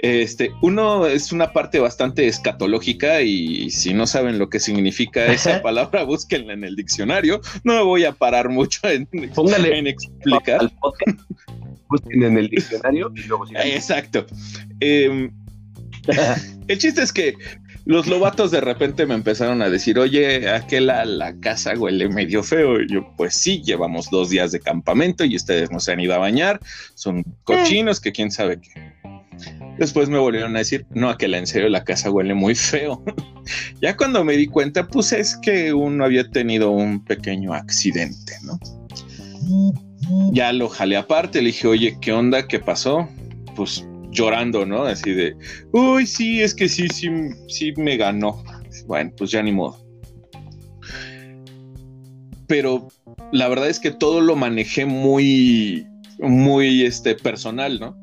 Este, uno es una parte bastante escatológica y si no saben lo que significa esa palabra, búsquenla en el diccionario. No me voy a parar mucho en, en explicar. Al podcast, busquen en el diccionario y luego Exacto. Em, el chiste es que los lobatos de repente me empezaron a decir, oye, aquel la casa huele medio feo. Y yo, pues sí, llevamos dos días de campamento y ustedes no se han ido a bañar, son cochinos que quién sabe qué. Después me volvieron a decir, no, a que en serio la casa huele muy feo. ya cuando me di cuenta, pues es que uno había tenido un pequeño accidente, ¿no? Ya lo jalé aparte, le dije, oye, ¿qué onda? ¿Qué pasó? Pues llorando, ¿no? Así de, uy, sí, es que sí, sí, sí me ganó. Bueno, pues ya ni modo. Pero la verdad es que todo lo manejé muy, muy este, personal, ¿no?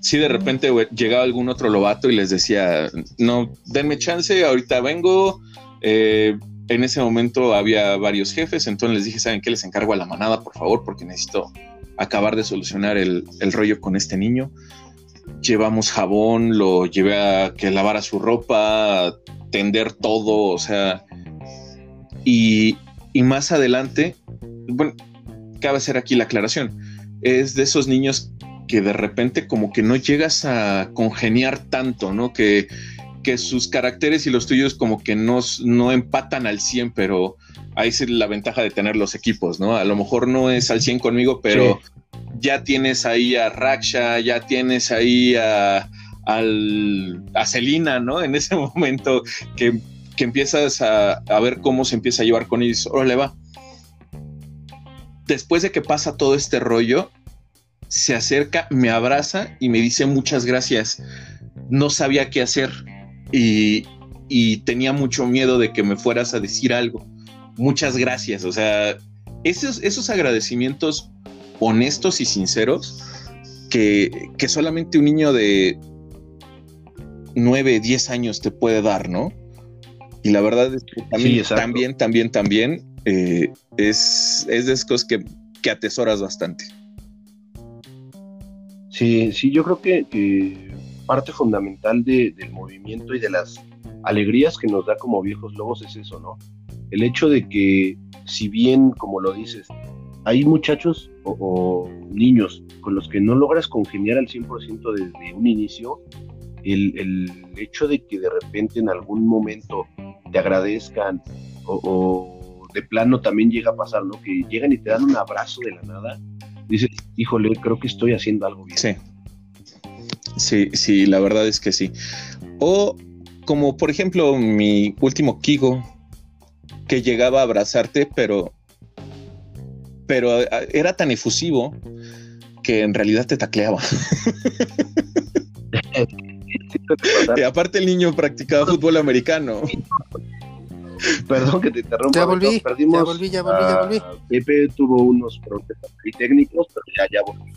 Si de repente llegaba algún otro lobato y les decía, no, denme chance, ahorita vengo. Eh, en ese momento había varios jefes, entonces les dije, ¿saben qué? Les encargo a la manada, por favor, porque necesito acabar de solucionar el, el rollo con este niño. Llevamos jabón, lo llevé a que lavara su ropa, tender todo, o sea, y, y más adelante, bueno, cabe hacer aquí la aclaración es de esos niños que de repente como que no llegas a congeniar tanto, ¿no? Que, que sus caracteres y los tuyos como que no, no empatan al 100, pero ahí es la ventaja de tener los equipos, ¿no? A lo mejor no es al 100 conmigo, pero ya tienes ahí a Raksha, ya tienes ahí a, al, a Celina, ¿no? En ese momento que, que empiezas a, a, ver cómo se empieza a llevar con ellos, órale va después de que pasa todo este rollo, se acerca, me abraza y me dice muchas gracias. No sabía qué hacer y, tenía mucho miedo de que me fueras a decir algo. Muchas gracias. O sea, esos, esos agradecimientos honestos y sinceros que, solamente un niño de 9, 10 años te puede dar, ¿no? Y la verdad es que también, también, también, también eh, es, es de esas cosas que, atesoras bastante. Sí, sí, yo creo que, parte fundamental del movimiento y de las alegrías que nos da como viejos lobos es eso, ¿no? El hecho de que, si bien, como lo dices, hay muchachos o, niños con los que no logras congeniar al 100% desde un inicio, el, el, hecho de que de repente en algún momento te agradezcan o de plano también llega a pasar, ¿no? Que llegan y te dan un abrazo de la nada. Dices, híjole, creo que estoy haciendo algo bien. Sí. Sí, sí, la verdad es que sí. O como por ejemplo mi último Kigo, que llegaba a abrazarte, pero, pero eh, era tan efusivo que en realidad te tacleaba. y aparte el niño practicaba fútbol americano. Perdón que te interrumpa. Ya volví, ya volví, ya volví, ya volví. Pepe tuvo unos problemas técnicos, pero ya, ya volví.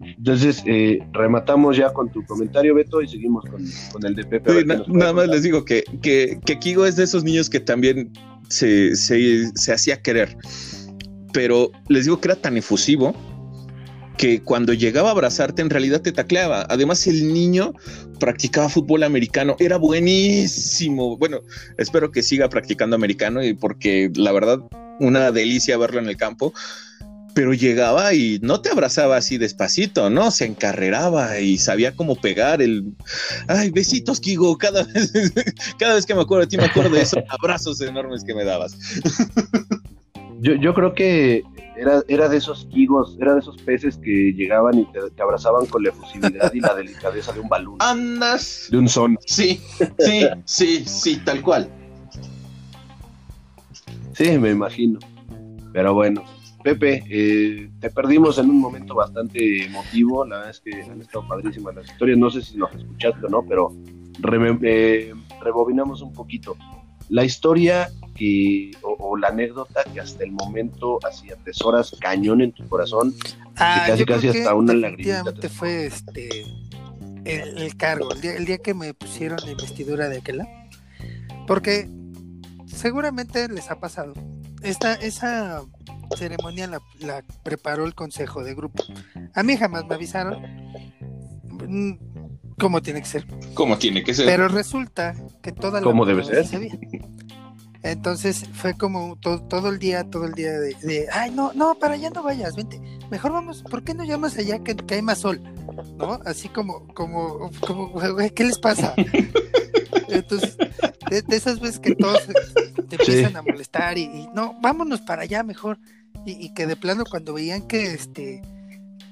Entonces, eh, rematamos ya con tu comentario, Beto, y seguimos con, el de Pepe. nada más les digo que, que, que, Kigo es de esos niños que también se, se, se hacía querer, pero les digo que era tan efusivo que cuando llegaba a abrazarte en realidad te tacleaba. Además, el niño practicaba fútbol americano, era buenísimo. Bueno, espero que siga practicando americano y porque la verdad, una delicia verlo en el campo. Pero llegaba y no te abrazaba así despacito, ¿no? Se encarreraba y sabía cómo pegar el. Ay, besitos, Kigo. Cada vez, cada vez que me acuerdo de ti, me acuerdo de esos abrazos enormes que me dabas. Yo, yo creo que era, era de esos higos, era de esos peces que llegaban y te, abrazaban con la efusividad y la delicadeza de un balón. Andas. De un son. Sí, sí, sí, sí, tal cual. Sí, me imagino. Pero bueno, Pepe, eh, te perdimos en un momento bastante emotivo. La verdad es que han estado padrísimas las historias. No sé si nos escuchaste o no, pero eh, rebobinamos un poquito. La historia que, o, la anécdota que hasta el momento hacía tesoras cañón en tu corazón, ah, casi casi hasta una lagrimita. fue este el, cargo, el día, el día, que me pusieron la investidura de aquella, porque seguramente les ha pasado. Esta, esa ceremonia la, la, preparó el consejo de grupo. A mí jamás me avisaron mm, cómo tiene que ser. Cómo tiene que ser. Pero resulta que toda la ¿Cómo debe ser? Entonces fue como todo, el día, todo el día de, ay, no, no, para allá no vayas, vente, mejor vamos, ¿por qué no llamas allá que, hay más sol? ¿No? Así como, como, como, ¿qué les pasa? Entonces, de, esas veces que todos te empiezan a molestar y, no, vámonos para allá mejor. Y, que de plano cuando veían que este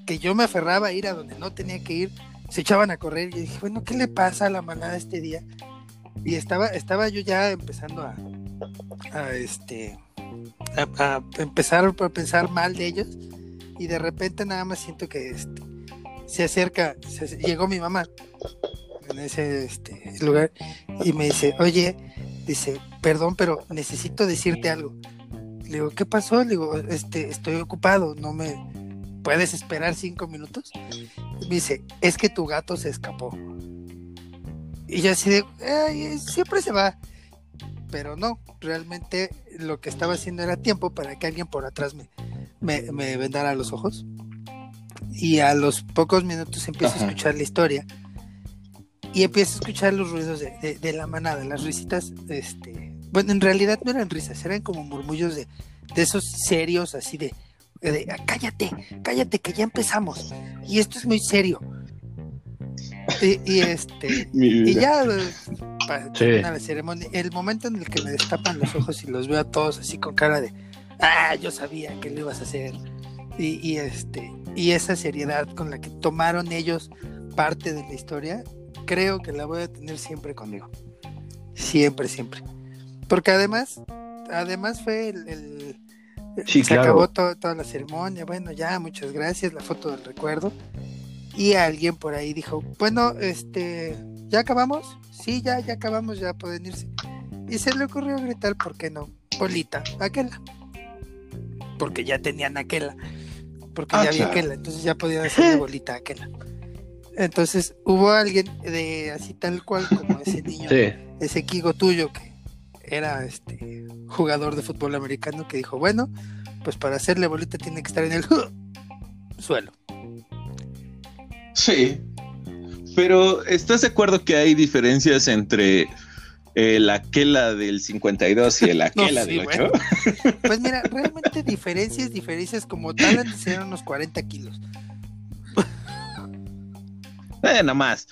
que yo me aferraba a ir a donde no tenía que ir, se echaban a correr y dije, bueno, ¿qué le pasa a la manada este día? Y estaba, estaba yo ya empezando a, a este a, empezar a pensar mal de ellos y de repente nada más siento que este, se acerca, llegó mi mamá en ese este, lugar y me dice, oye, dice, perdón, pero necesito decirte algo. Le digo, ¿qué pasó? Le digo, este, estoy ocupado, no me puedes esperar cinco minutos. me dice, es que tu gato se escapó. Y yo así de, siempre se va pero no, realmente lo que estaba haciendo era tiempo para que alguien por atrás me, me, vendara los ojos. Y a los pocos minutos empiezo a escuchar la historia y empiezo a escuchar los ruidos de, la manada, las risitas, este, bueno, en realidad no eran risas, eran como murmullos de, de esos serios, así de, de, cállate, cállate, que ya empezamos. Y esto es muy serio. Y, este y ya la ceremonia, el momento en el que me destapan los ojos y los veo a todos así con cara de ah, yo sabía que lo ibas a hacer. Y, este, y esa seriedad con la que tomaron ellos parte de la historia, creo que la voy a tener siempre conmigo. Siempre, siempre. Porque además, además fue el, se acabó toda la ceremonia, bueno, ya, muchas gracias, la foto del recuerdo y alguien por ahí dijo, bueno, este, ¿ya acabamos? Sí, ya, ya acabamos, ya pueden irse. Y se le ocurrió gritar, ¿por qué no? Bolita, aquella. Porque ya tenían aquella. Porque ya había aquella, entonces ya podían hacer bolita aquella. Entonces hubo alguien de así tal cual como ese niño, ese Kigo tuyo que era este jugador de fútbol americano que dijo, bueno, pues para hacerle bolita tiene que estar en el suelo. Sí. Pero ¿estás de acuerdo que hay diferencias entre el aquela del 52 y el aquela del 8? Pues mira, realmente diferencias, diferencias como tal han de unos 40 kilos. Eh, nada más.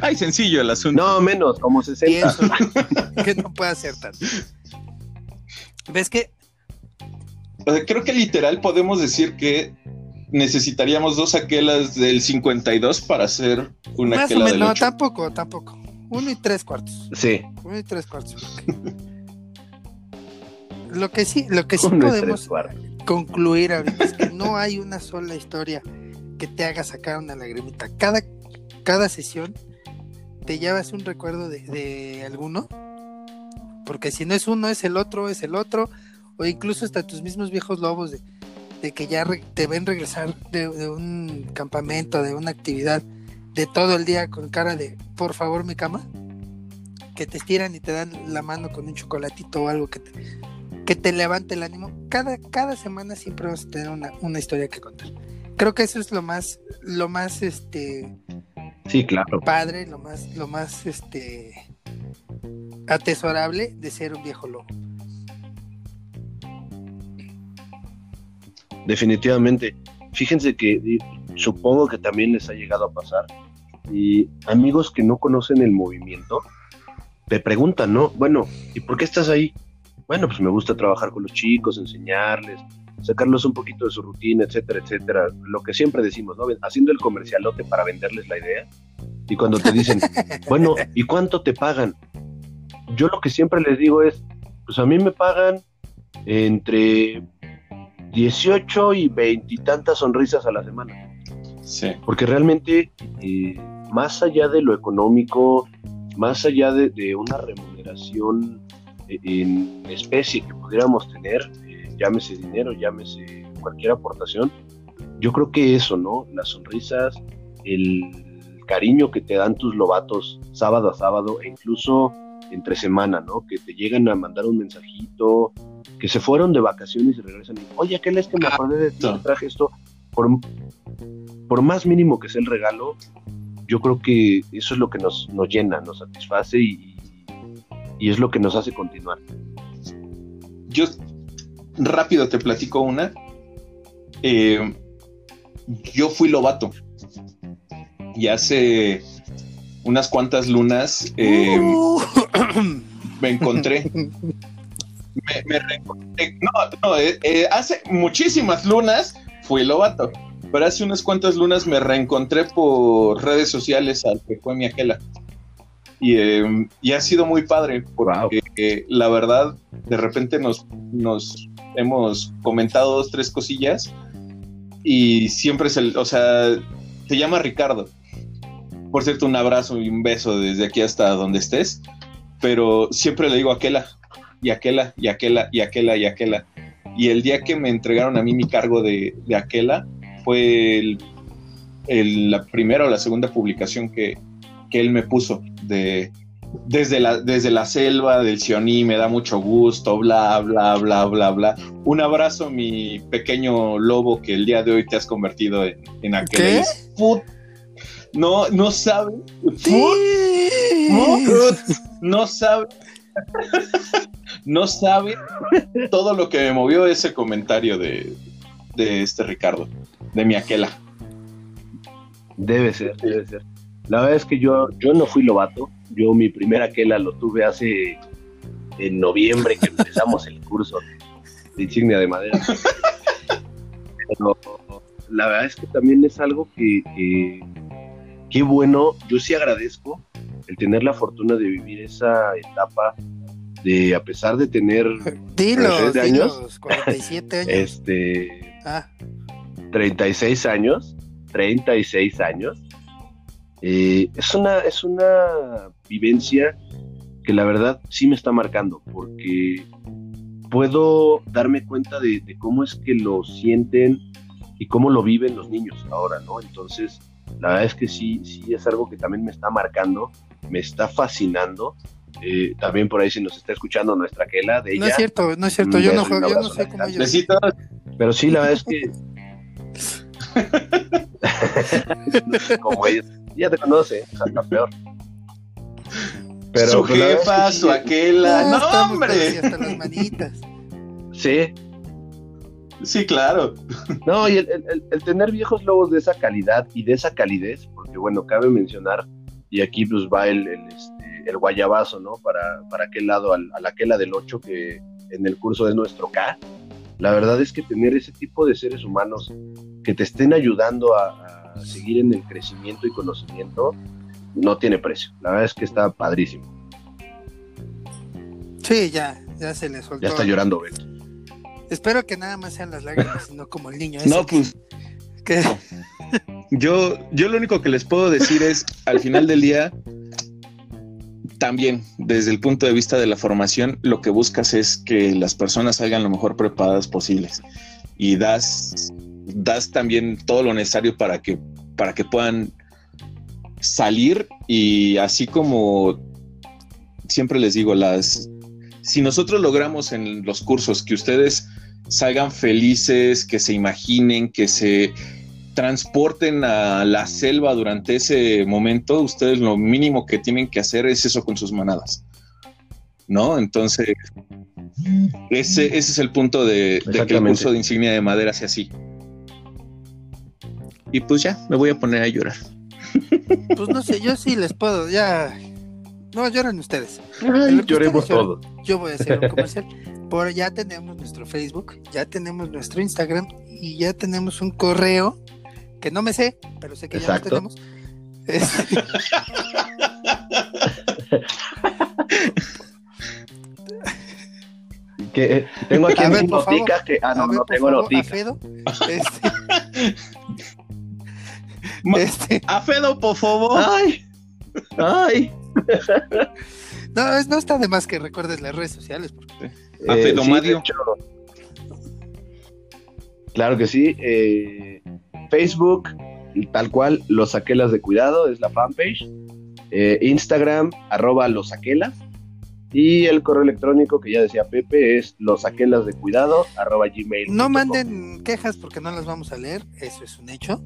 Ay, sencillo el asunto. No, menos, como 60. que no puede ser tanto. ¿Ves que? creo que literal podemos decir que necesitaríamos dos aquelas del 52 para hacer una aquela del No, tampoco, tampoco. Uno y tres cuartos. Sí. Uno y tres cuartos. lo que sí, lo que sí podemos concluir ahorita es que no hay una sola historia que te haga sacar una lagrimita. Cada, cada sesión te llevas un recuerdo de, de alguno. Porque si no es uno, es el otro, es el otro. O incluso hasta tus mismos viejos lobos de de que ya te ven regresar de, un campamento, de una actividad, de todo el día con cara de, por favor, mi cama, que te estiran y te dan la mano con un chocolatito o algo que te, que te levante el ánimo. Cada, cada semana siempre vas a tener una, una historia que contar. Creo que eso es lo más, lo más, este, sí, claro, padre, lo más, lo más, este, atesorable de ser un viejo lobo. Definitivamente. Fíjense que supongo que también les ha llegado a pasar. Y amigos que no conocen el movimiento, te preguntan, ¿no? Bueno, ¿y por qué estás ahí? bueno, pues me gusta trabajar con los chicos, enseñarles, sacarlos un poquito de su rutina, etcétera, etcétera. Lo que siempre decimos, ¿no? Haciendo el comercialote para venderles la idea. Y cuando te dicen, bueno, ¿y cuánto te pagan? Yo lo que siempre les digo es, pues a mí me pagan entre 18 y 20 y tantas sonrisas a la semana. Sí. Porque realmente, eh, más allá de lo económico, más allá de, una remuneración eh, en especie que pudiéramos tener, eh, llámese dinero, llámese cualquier aportación, yo creo que eso, ¿no? Las sonrisas, el cariño que te dan tus lobatos sábado a sábado e incluso entre semana, ¿no? Que te llegan a mandar un mensajito, que se fueron de vacaciones y regresan y, oye, ¿qué es que me acordé de ti? Traje esto. Por, por más mínimo que sea el regalo, yo creo que eso es lo que nos, nos llena, nos satisface y, y es lo que nos hace continuar. Yo rápido te platico una. Eh, yo fui lobato y hace unas cuantas lunas eh, uh. me encontré. Me. No, no, eh, hace muchísimas lunas fui lobato pero hace unas cuantas lunas me reencontré por redes sociales al que fue mi aquela. Y, em, y ha sido muy padre, porque eh, la verdad, de repente nos, nos hemos comentado dos, tres cosillas, y siempre es el, o sea, te llama Ricardo. Por cierto, un abrazo y un beso desde aquí hasta donde estés, pero siempre le digo aquela, y aquela, y aquela, y aquela, y aquela. Y el día que me entregaron a mí mi cargo de, de aquela, fue la primera o la segunda publicación que, él me puso de desde la, desde la selva del Sioní, me da mucho gusto, bla, bla, bla, bla, bla. Un abrazo, mi pequeño lobo que el día de hoy te has convertido en, en aquel. No, no sabe. No sabe. No sabe todo lo que me movió ese comentario de, de este Ricardo de mi aquela. Debe ser, debe ser. La verdad es que yo, yo no fui lobato. Yo mi primera aquela lo tuve hace en noviembre que empezamos el curso de, insignia de madera. Pero la verdad es que también es algo que, que qué bueno. Yo sí agradezco el tener la fortuna de vivir esa etapa de a pesar de tener dilo, años, 47 años. Este, ah. 36 años, 36 años. Eh, es, una, es una vivencia que la verdad sí me está marcando, porque puedo darme cuenta de, cómo es que lo sienten y cómo lo viven los niños ahora, ¿no? Entonces, la verdad es que sí, sí es algo que también me está marcando, me está fascinando. Eh, también por ahí si nos está escuchando nuestra Kela de ella. No es cierto, no es cierto, yo no, yo no sé cómo Pero sí, la verdad es que Como ellos, ya te conoce, o peor. Pero su pues, jefa, su aquela, no, hombre. Hasta las manitas. Sí. Sí, claro. No, y el, tener viejos lobos de esa calidad y de esa calidez, porque bueno, cabe mencionar, y aquí pues va el, el, este, guayabazo, ¿no? Para, para aquel lado, a la aquela del 8 que en el curso de nuestro K, la verdad es que tener ese tipo de seres humanos que te estén ayudando a, seguir en el crecimiento y conocimiento no tiene precio. La verdad es que está padrísimo. Sí, ya, ya se le soltó. Ya está llorando Beto. Espero que nada más sean las lágrimas, no como el niño. no, pues. Yo, yo lo único que les puedo decir es, al final del día, también desde el punto de vista de la formación, lo que buscas es que las personas salgan lo mejor preparadas posibles. Y das, das también todo lo necesario para que, para que puedan salir. Y así como siempre les digo, las, si nosotros logramos en los cursos que ustedes salgan felices, que se imaginen, que se transporten a la selva durante ese momento, ustedes lo mínimo que tienen que hacer es eso con sus manadas. ¿No? Entonces, ese, es el punto de, que el curso de insignia de madera sea así. Y pues ya, me voy a poner a llorar. Pues no sé, yo sí les puedo, ya. No, lloran ustedes. lloremos todos. Yo voy a hacer un comercial. Por ya tenemos nuestro Facebook, ya tenemos nuestro Instagram y ya tenemos un correo que no me sé, pero sé que ya lo Exacto. tenemos. Que, eh, tengo aquí A ver, mis noticas que. Ah, a no, ver, no tengo favor, noticas. Afedo, este, este, A Fedo, por favor. ¡Ay! ¡Ay! no, es- no está de más que recuerdes las redes sociales. porque- A Eh, Fedo sí, Mario. hecho, claro que sí. eh, Facebook, tal cual, Los Aquelas de Cuidado, es la fanpage. Eh, Instagram, arroba Los Aquelas. Y el correo electrónico que ya decía Pepe es losaquelas de cuidado, arroba gmail. No manden quejas porque no las vamos a leer, eso es un hecho.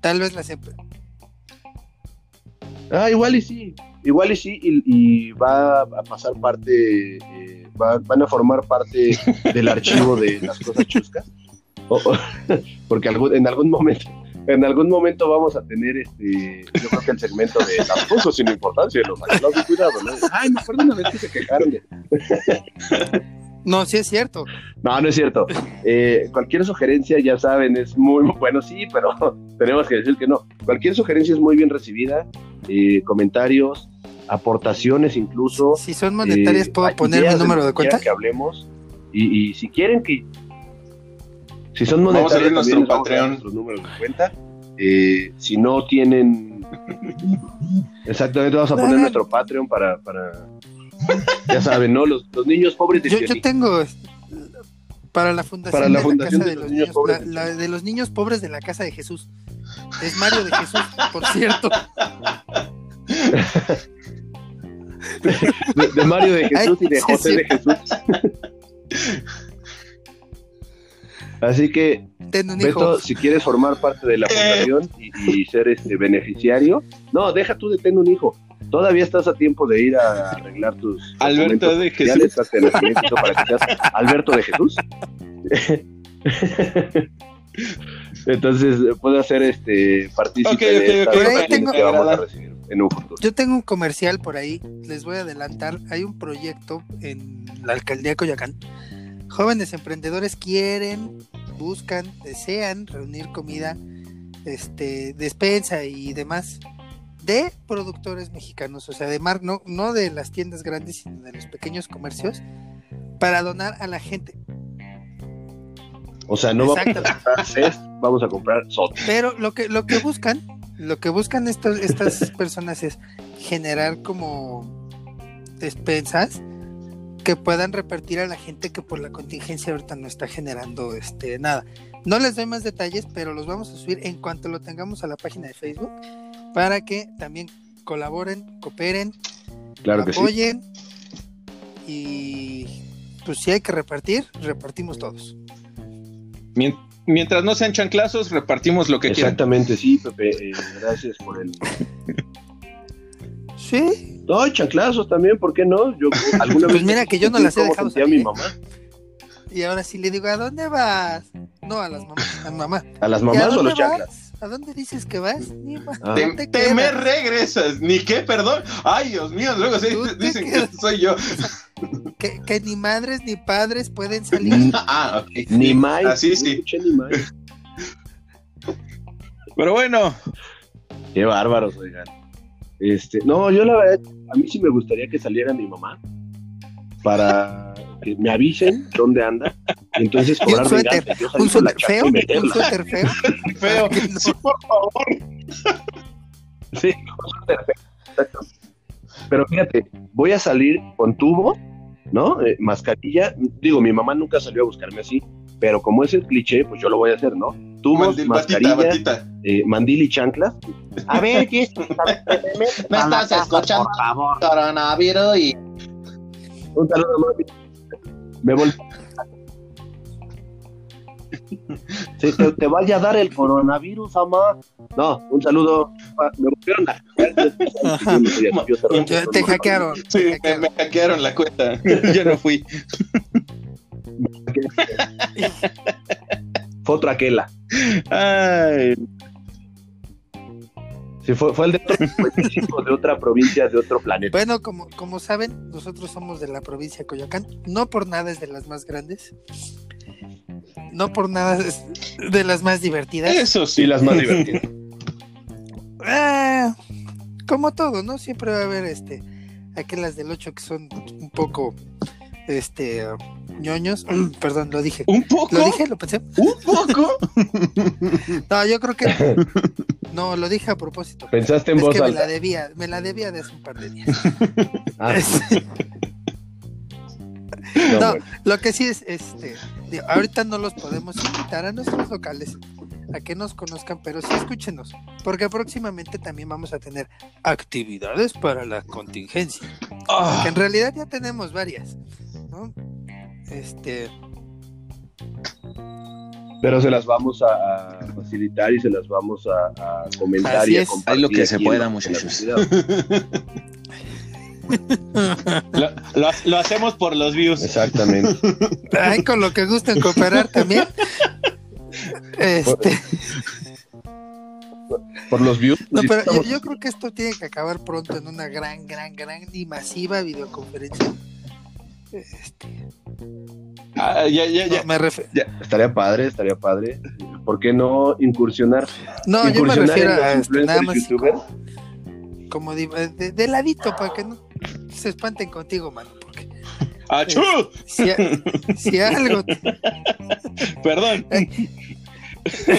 Tal vez las... Ah, igual y sí, igual y sí, y, y va a pasar parte, eh, va- van a formar parte del archivo de las cosas chuscas, O- porque algún- en algún momento, en algún momento vamos a tener este, yo creo que el segmento de las cosas sin importancia, los de cuidado, ¿no? Ay, me acuerdo una vez que se quejaron de... No, sí es cierto. No, no es cierto. Eh, cualquier sugerencia, ya saben, es muy bueno, sí, pero tenemos que decir que no. Cualquier sugerencia es muy bien recibida, eh, comentarios, aportaciones incluso. Si son monetarias, Eh, ¿puedo poner mi número de cuenta? que hablemos. Y, y si quieren que. Si son Vamos a abrir nuestro Patreon. nuestros números de cuenta. Eh, si no tienen. Exactamente, vamos a poner nuestro Patreon para. para ya saben, ¿no? Los, los niños pobres de Yo, yo tengo eh, para la fundación, Para la de, fundación casa de de, los los niños niños, pobres la- de la de los niños pobres de la casa de Jesús. Es Mario de Jesús, por cierto. de, de Mario de Jesús Ay, y de sí, José sí. de Jesús. Así que. Beto, si quieres formar parte de la fundación y, y ser este beneficiario, no, deja tú de tener un hijo. Todavía estás a tiempo de ir a arreglar tus Alberto de Jesús. de para que seas Alberto de Jesús. Entonces puedo hacer este partícipe Ok, de ok, esta ok, Por ahí campaña tengo- que vamos a recibir en un futuro. Yo tengo un comercial por ahí, les voy a adelantar. Hay un proyecto en la alcaldía de Coyoacán. Jóvenes emprendedores quieren, buscan, desean reunir comida, este, despensa y demás de productores mexicanos, o sea, de mar, no, no de las tiendas grandes, sino de los pequeños comercios, para donar a la gente. O sea, no vamos a comprar CES, vamos a comprar. Pero lo que, lo que buscan, lo que buscan estos, estas personas es generar como despensas que puedan repartir a la gente que por la contingencia ahorita no está generando este nada. No les doy más detalles, pero los vamos a subir en cuanto lo tengamos a la página de Facebook para que también colaboren, cooperen, Claro que sí. apoyen y pues si hay que repartir, repartimos todos. Mien- Mientras no sean chanclazos, repartimos lo que quieran. Exactamente, sí, Pepe. eh, gracias por el. Sí, No, hay chanclazos también, ¿por qué no? Yo alguna Pues vez mira que yo no las he dejado mi ¿eh? mamá. Y ahora sí le digo, ¿a dónde vas? No, a las mamás, a mamá. ¿A las ¿Y a mamás o a los chanclas? ¿A dónde dices que vas? Ni Ah. Te, no te te me regresas, ni qué, perdón. Ay, Dios mío, luego te dicen que soy yo. que, que ni madres ni padres pueden salir. Ni, Ah, ok. ni más. Así sí. ni. Pero bueno, Qué bárbaros, oigan. Este, no, yo la verdad, a mí sí me gustaría que saliera mi mamá para que me avisen dónde anda y entonces Y un cobrar suéter, Un suéter feo, un suéter feo. feo. Sí, por favor. Sí, con suéter feo, exacto. Pero fíjate, voy a salir con tubo, ¿no? Eh, mascarilla. Digo, mi mamá nunca salió a buscarme así, pero como es el cliché, pues yo lo voy a hacer, ¿no? Tubos, Mandil, mascarilla, batita, batita. eh, mandil y chanclas. A ver, Jess, Me estás escuchando, por favor. coronavirus y Un saludo, mami. Me vol... Si te, te vaya a dar el coronavirus, mamá. No, un saludo. Me volvieron a Yo no soy así, yo cerré- Yo- te hackearon. Sí, me, hackearon. me hackearon la cuenta. Yo no fui. Fue otra aquela. Ay, Sí, fue, fue el de otro, de otra provincia, de otro planeta. Bueno, como, como saben, nosotros somos de la provincia de Coyoacán. No por nada es de las más grandes. No por nada es de las más divertidas. Eso Sí, sí. las más divertidas. Ah, como todo, ¿no? Siempre va a haber este aquellas del 8 que son un poco este ñoños. Perdón, lo dije. Un poco. ¿Lo dije? ¿Lo pensé? Un poco. No, yo creo que no, lo dije a propósito. Pensaste en Es voz que me la alta. debía, me la debía de hace un par de días. Ah, no, no, bueno. lo que sí es, este, ahorita no los podemos invitar a nuestros locales a que nos conozcan, pero sí escúchenos, porque próximamente también vamos a tener actividades para la contingencia, Ah, en realidad ya tenemos varias, ¿no? Este, Pero se las vamos a, facilitar y se las vamos a, a comentar Así y a es. compartir. Haz lo que se pueda, muchachos. lo, lo- lo hacemos por los views. Exactamente. ay, con lo que gusten cooperar también. Este, Por los views. no, sí pero yo, estamos- yo creo que esto tiene que acabar pronto en una gran, gran, gran y masiva videoconferencia. Este, Ah, ya, ya, ya. no, me refiero. Estaría padre, estaría padre. ¿Por qué no incursionar? No, yo me incursionar refiero a este, nada más como de, de- de ladito para que no se espanten contigo, mano. Porque ¡Achú! si, a- si algo. te- Perdón.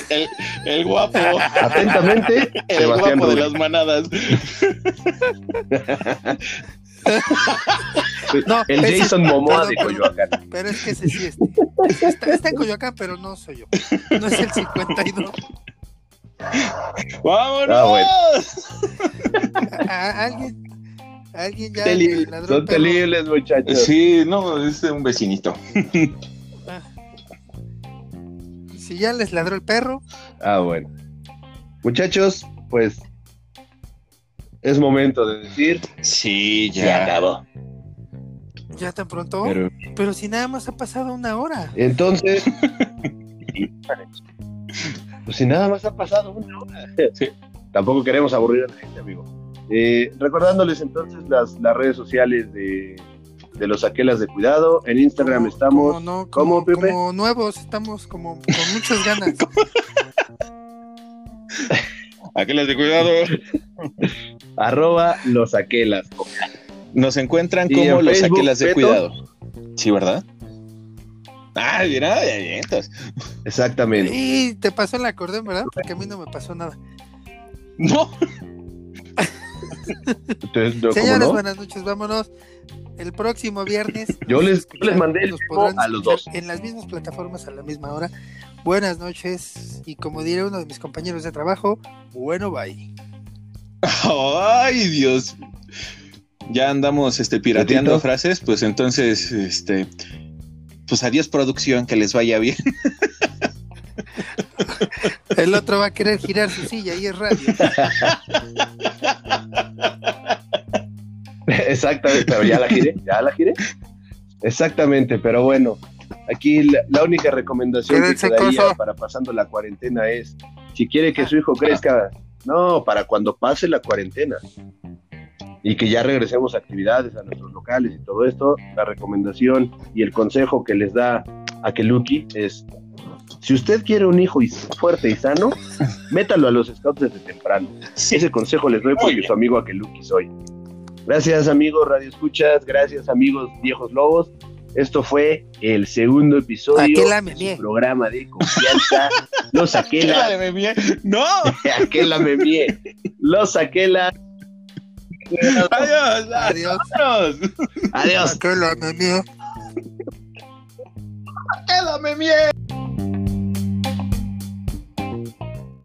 El, el guapo. Atentamente, El Sebastián guapo de las manadas. No, El ese- Jason Momoa perdón, de Coyoacán. Pero es que ese sí este, está, está en Coyoacán, pero no soy yo. No es el 52. ¡Vámonos! Ah, bueno. A- alguien, alguien ya Son telibles, muchachos. Sí, no, es un vecinito. Ah. Si ya les ladró el perro, Ah, bueno. Muchachos, pues es momento de decir. Sí, Se acabó. ya tan pronto. Pero, Pero si nada más ha pasado una hora. Entonces, pues si nada más ha pasado una hora. Sí. Tampoco queremos aburrir a la gente, amigo. Eh, recordándoles entonces las, las redes sociales de, de los Aquelas de Cuidado. En Instagram Como- estamos. como no, ¿Cómo, como, Pepe? como nuevos, estamos como con muchas ganas. aquellas de cuidado. Arroba los Aquelas. Nos encuentran como en los Facebook, aquelas de Beto. cuidado. Sí, ¿verdad? Ah, mira, ya vientos. Exactamente. Y te pasó el acordeón, ¿verdad? Porque a mí no me pasó nada. No. Entonces, ¿no? ¿cómo Señores, no? buenas noches, vámonos. El próximo viernes. Yo les- escuchan- les mandé el a los dos. En las mismas plataformas a la misma hora. Buenas noches. Y como diría uno de mis compañeros de trabajo, bueno, bye. Ay, Dios. Ya andamos este, pirateando frases, pues entonces, este, pues adiós producción, que les vaya bien. El otro va a querer girar su silla y es radio. Exactamente, pero ya la giré, ya la giré. Exactamente, pero bueno, aquí la, la única recomendación que Quédense cosa. para pasando la cuarentena es, si quiere que su hijo crezca, no, para cuando pase la cuarentena y que ya regresemos a actividades, a nuestros locales y todo esto, la recomendación y el consejo que les da a Keluki es, si usted quiere un hijo y- fuerte y sano, métalo a los scouts desde temprano. Ese consejo les doy porque su amigo Akeluki soy. Gracias amigos Radio Escuchas, gracias amigos Viejos Lobos. Esto fue el segundo episodio Aquela de memie. su programa de confianza. Los Aquela. No. Aquela Memie. Los Aquela. Adiós. Adiós. Adiós. Aquela, mi mío. Quédame bien.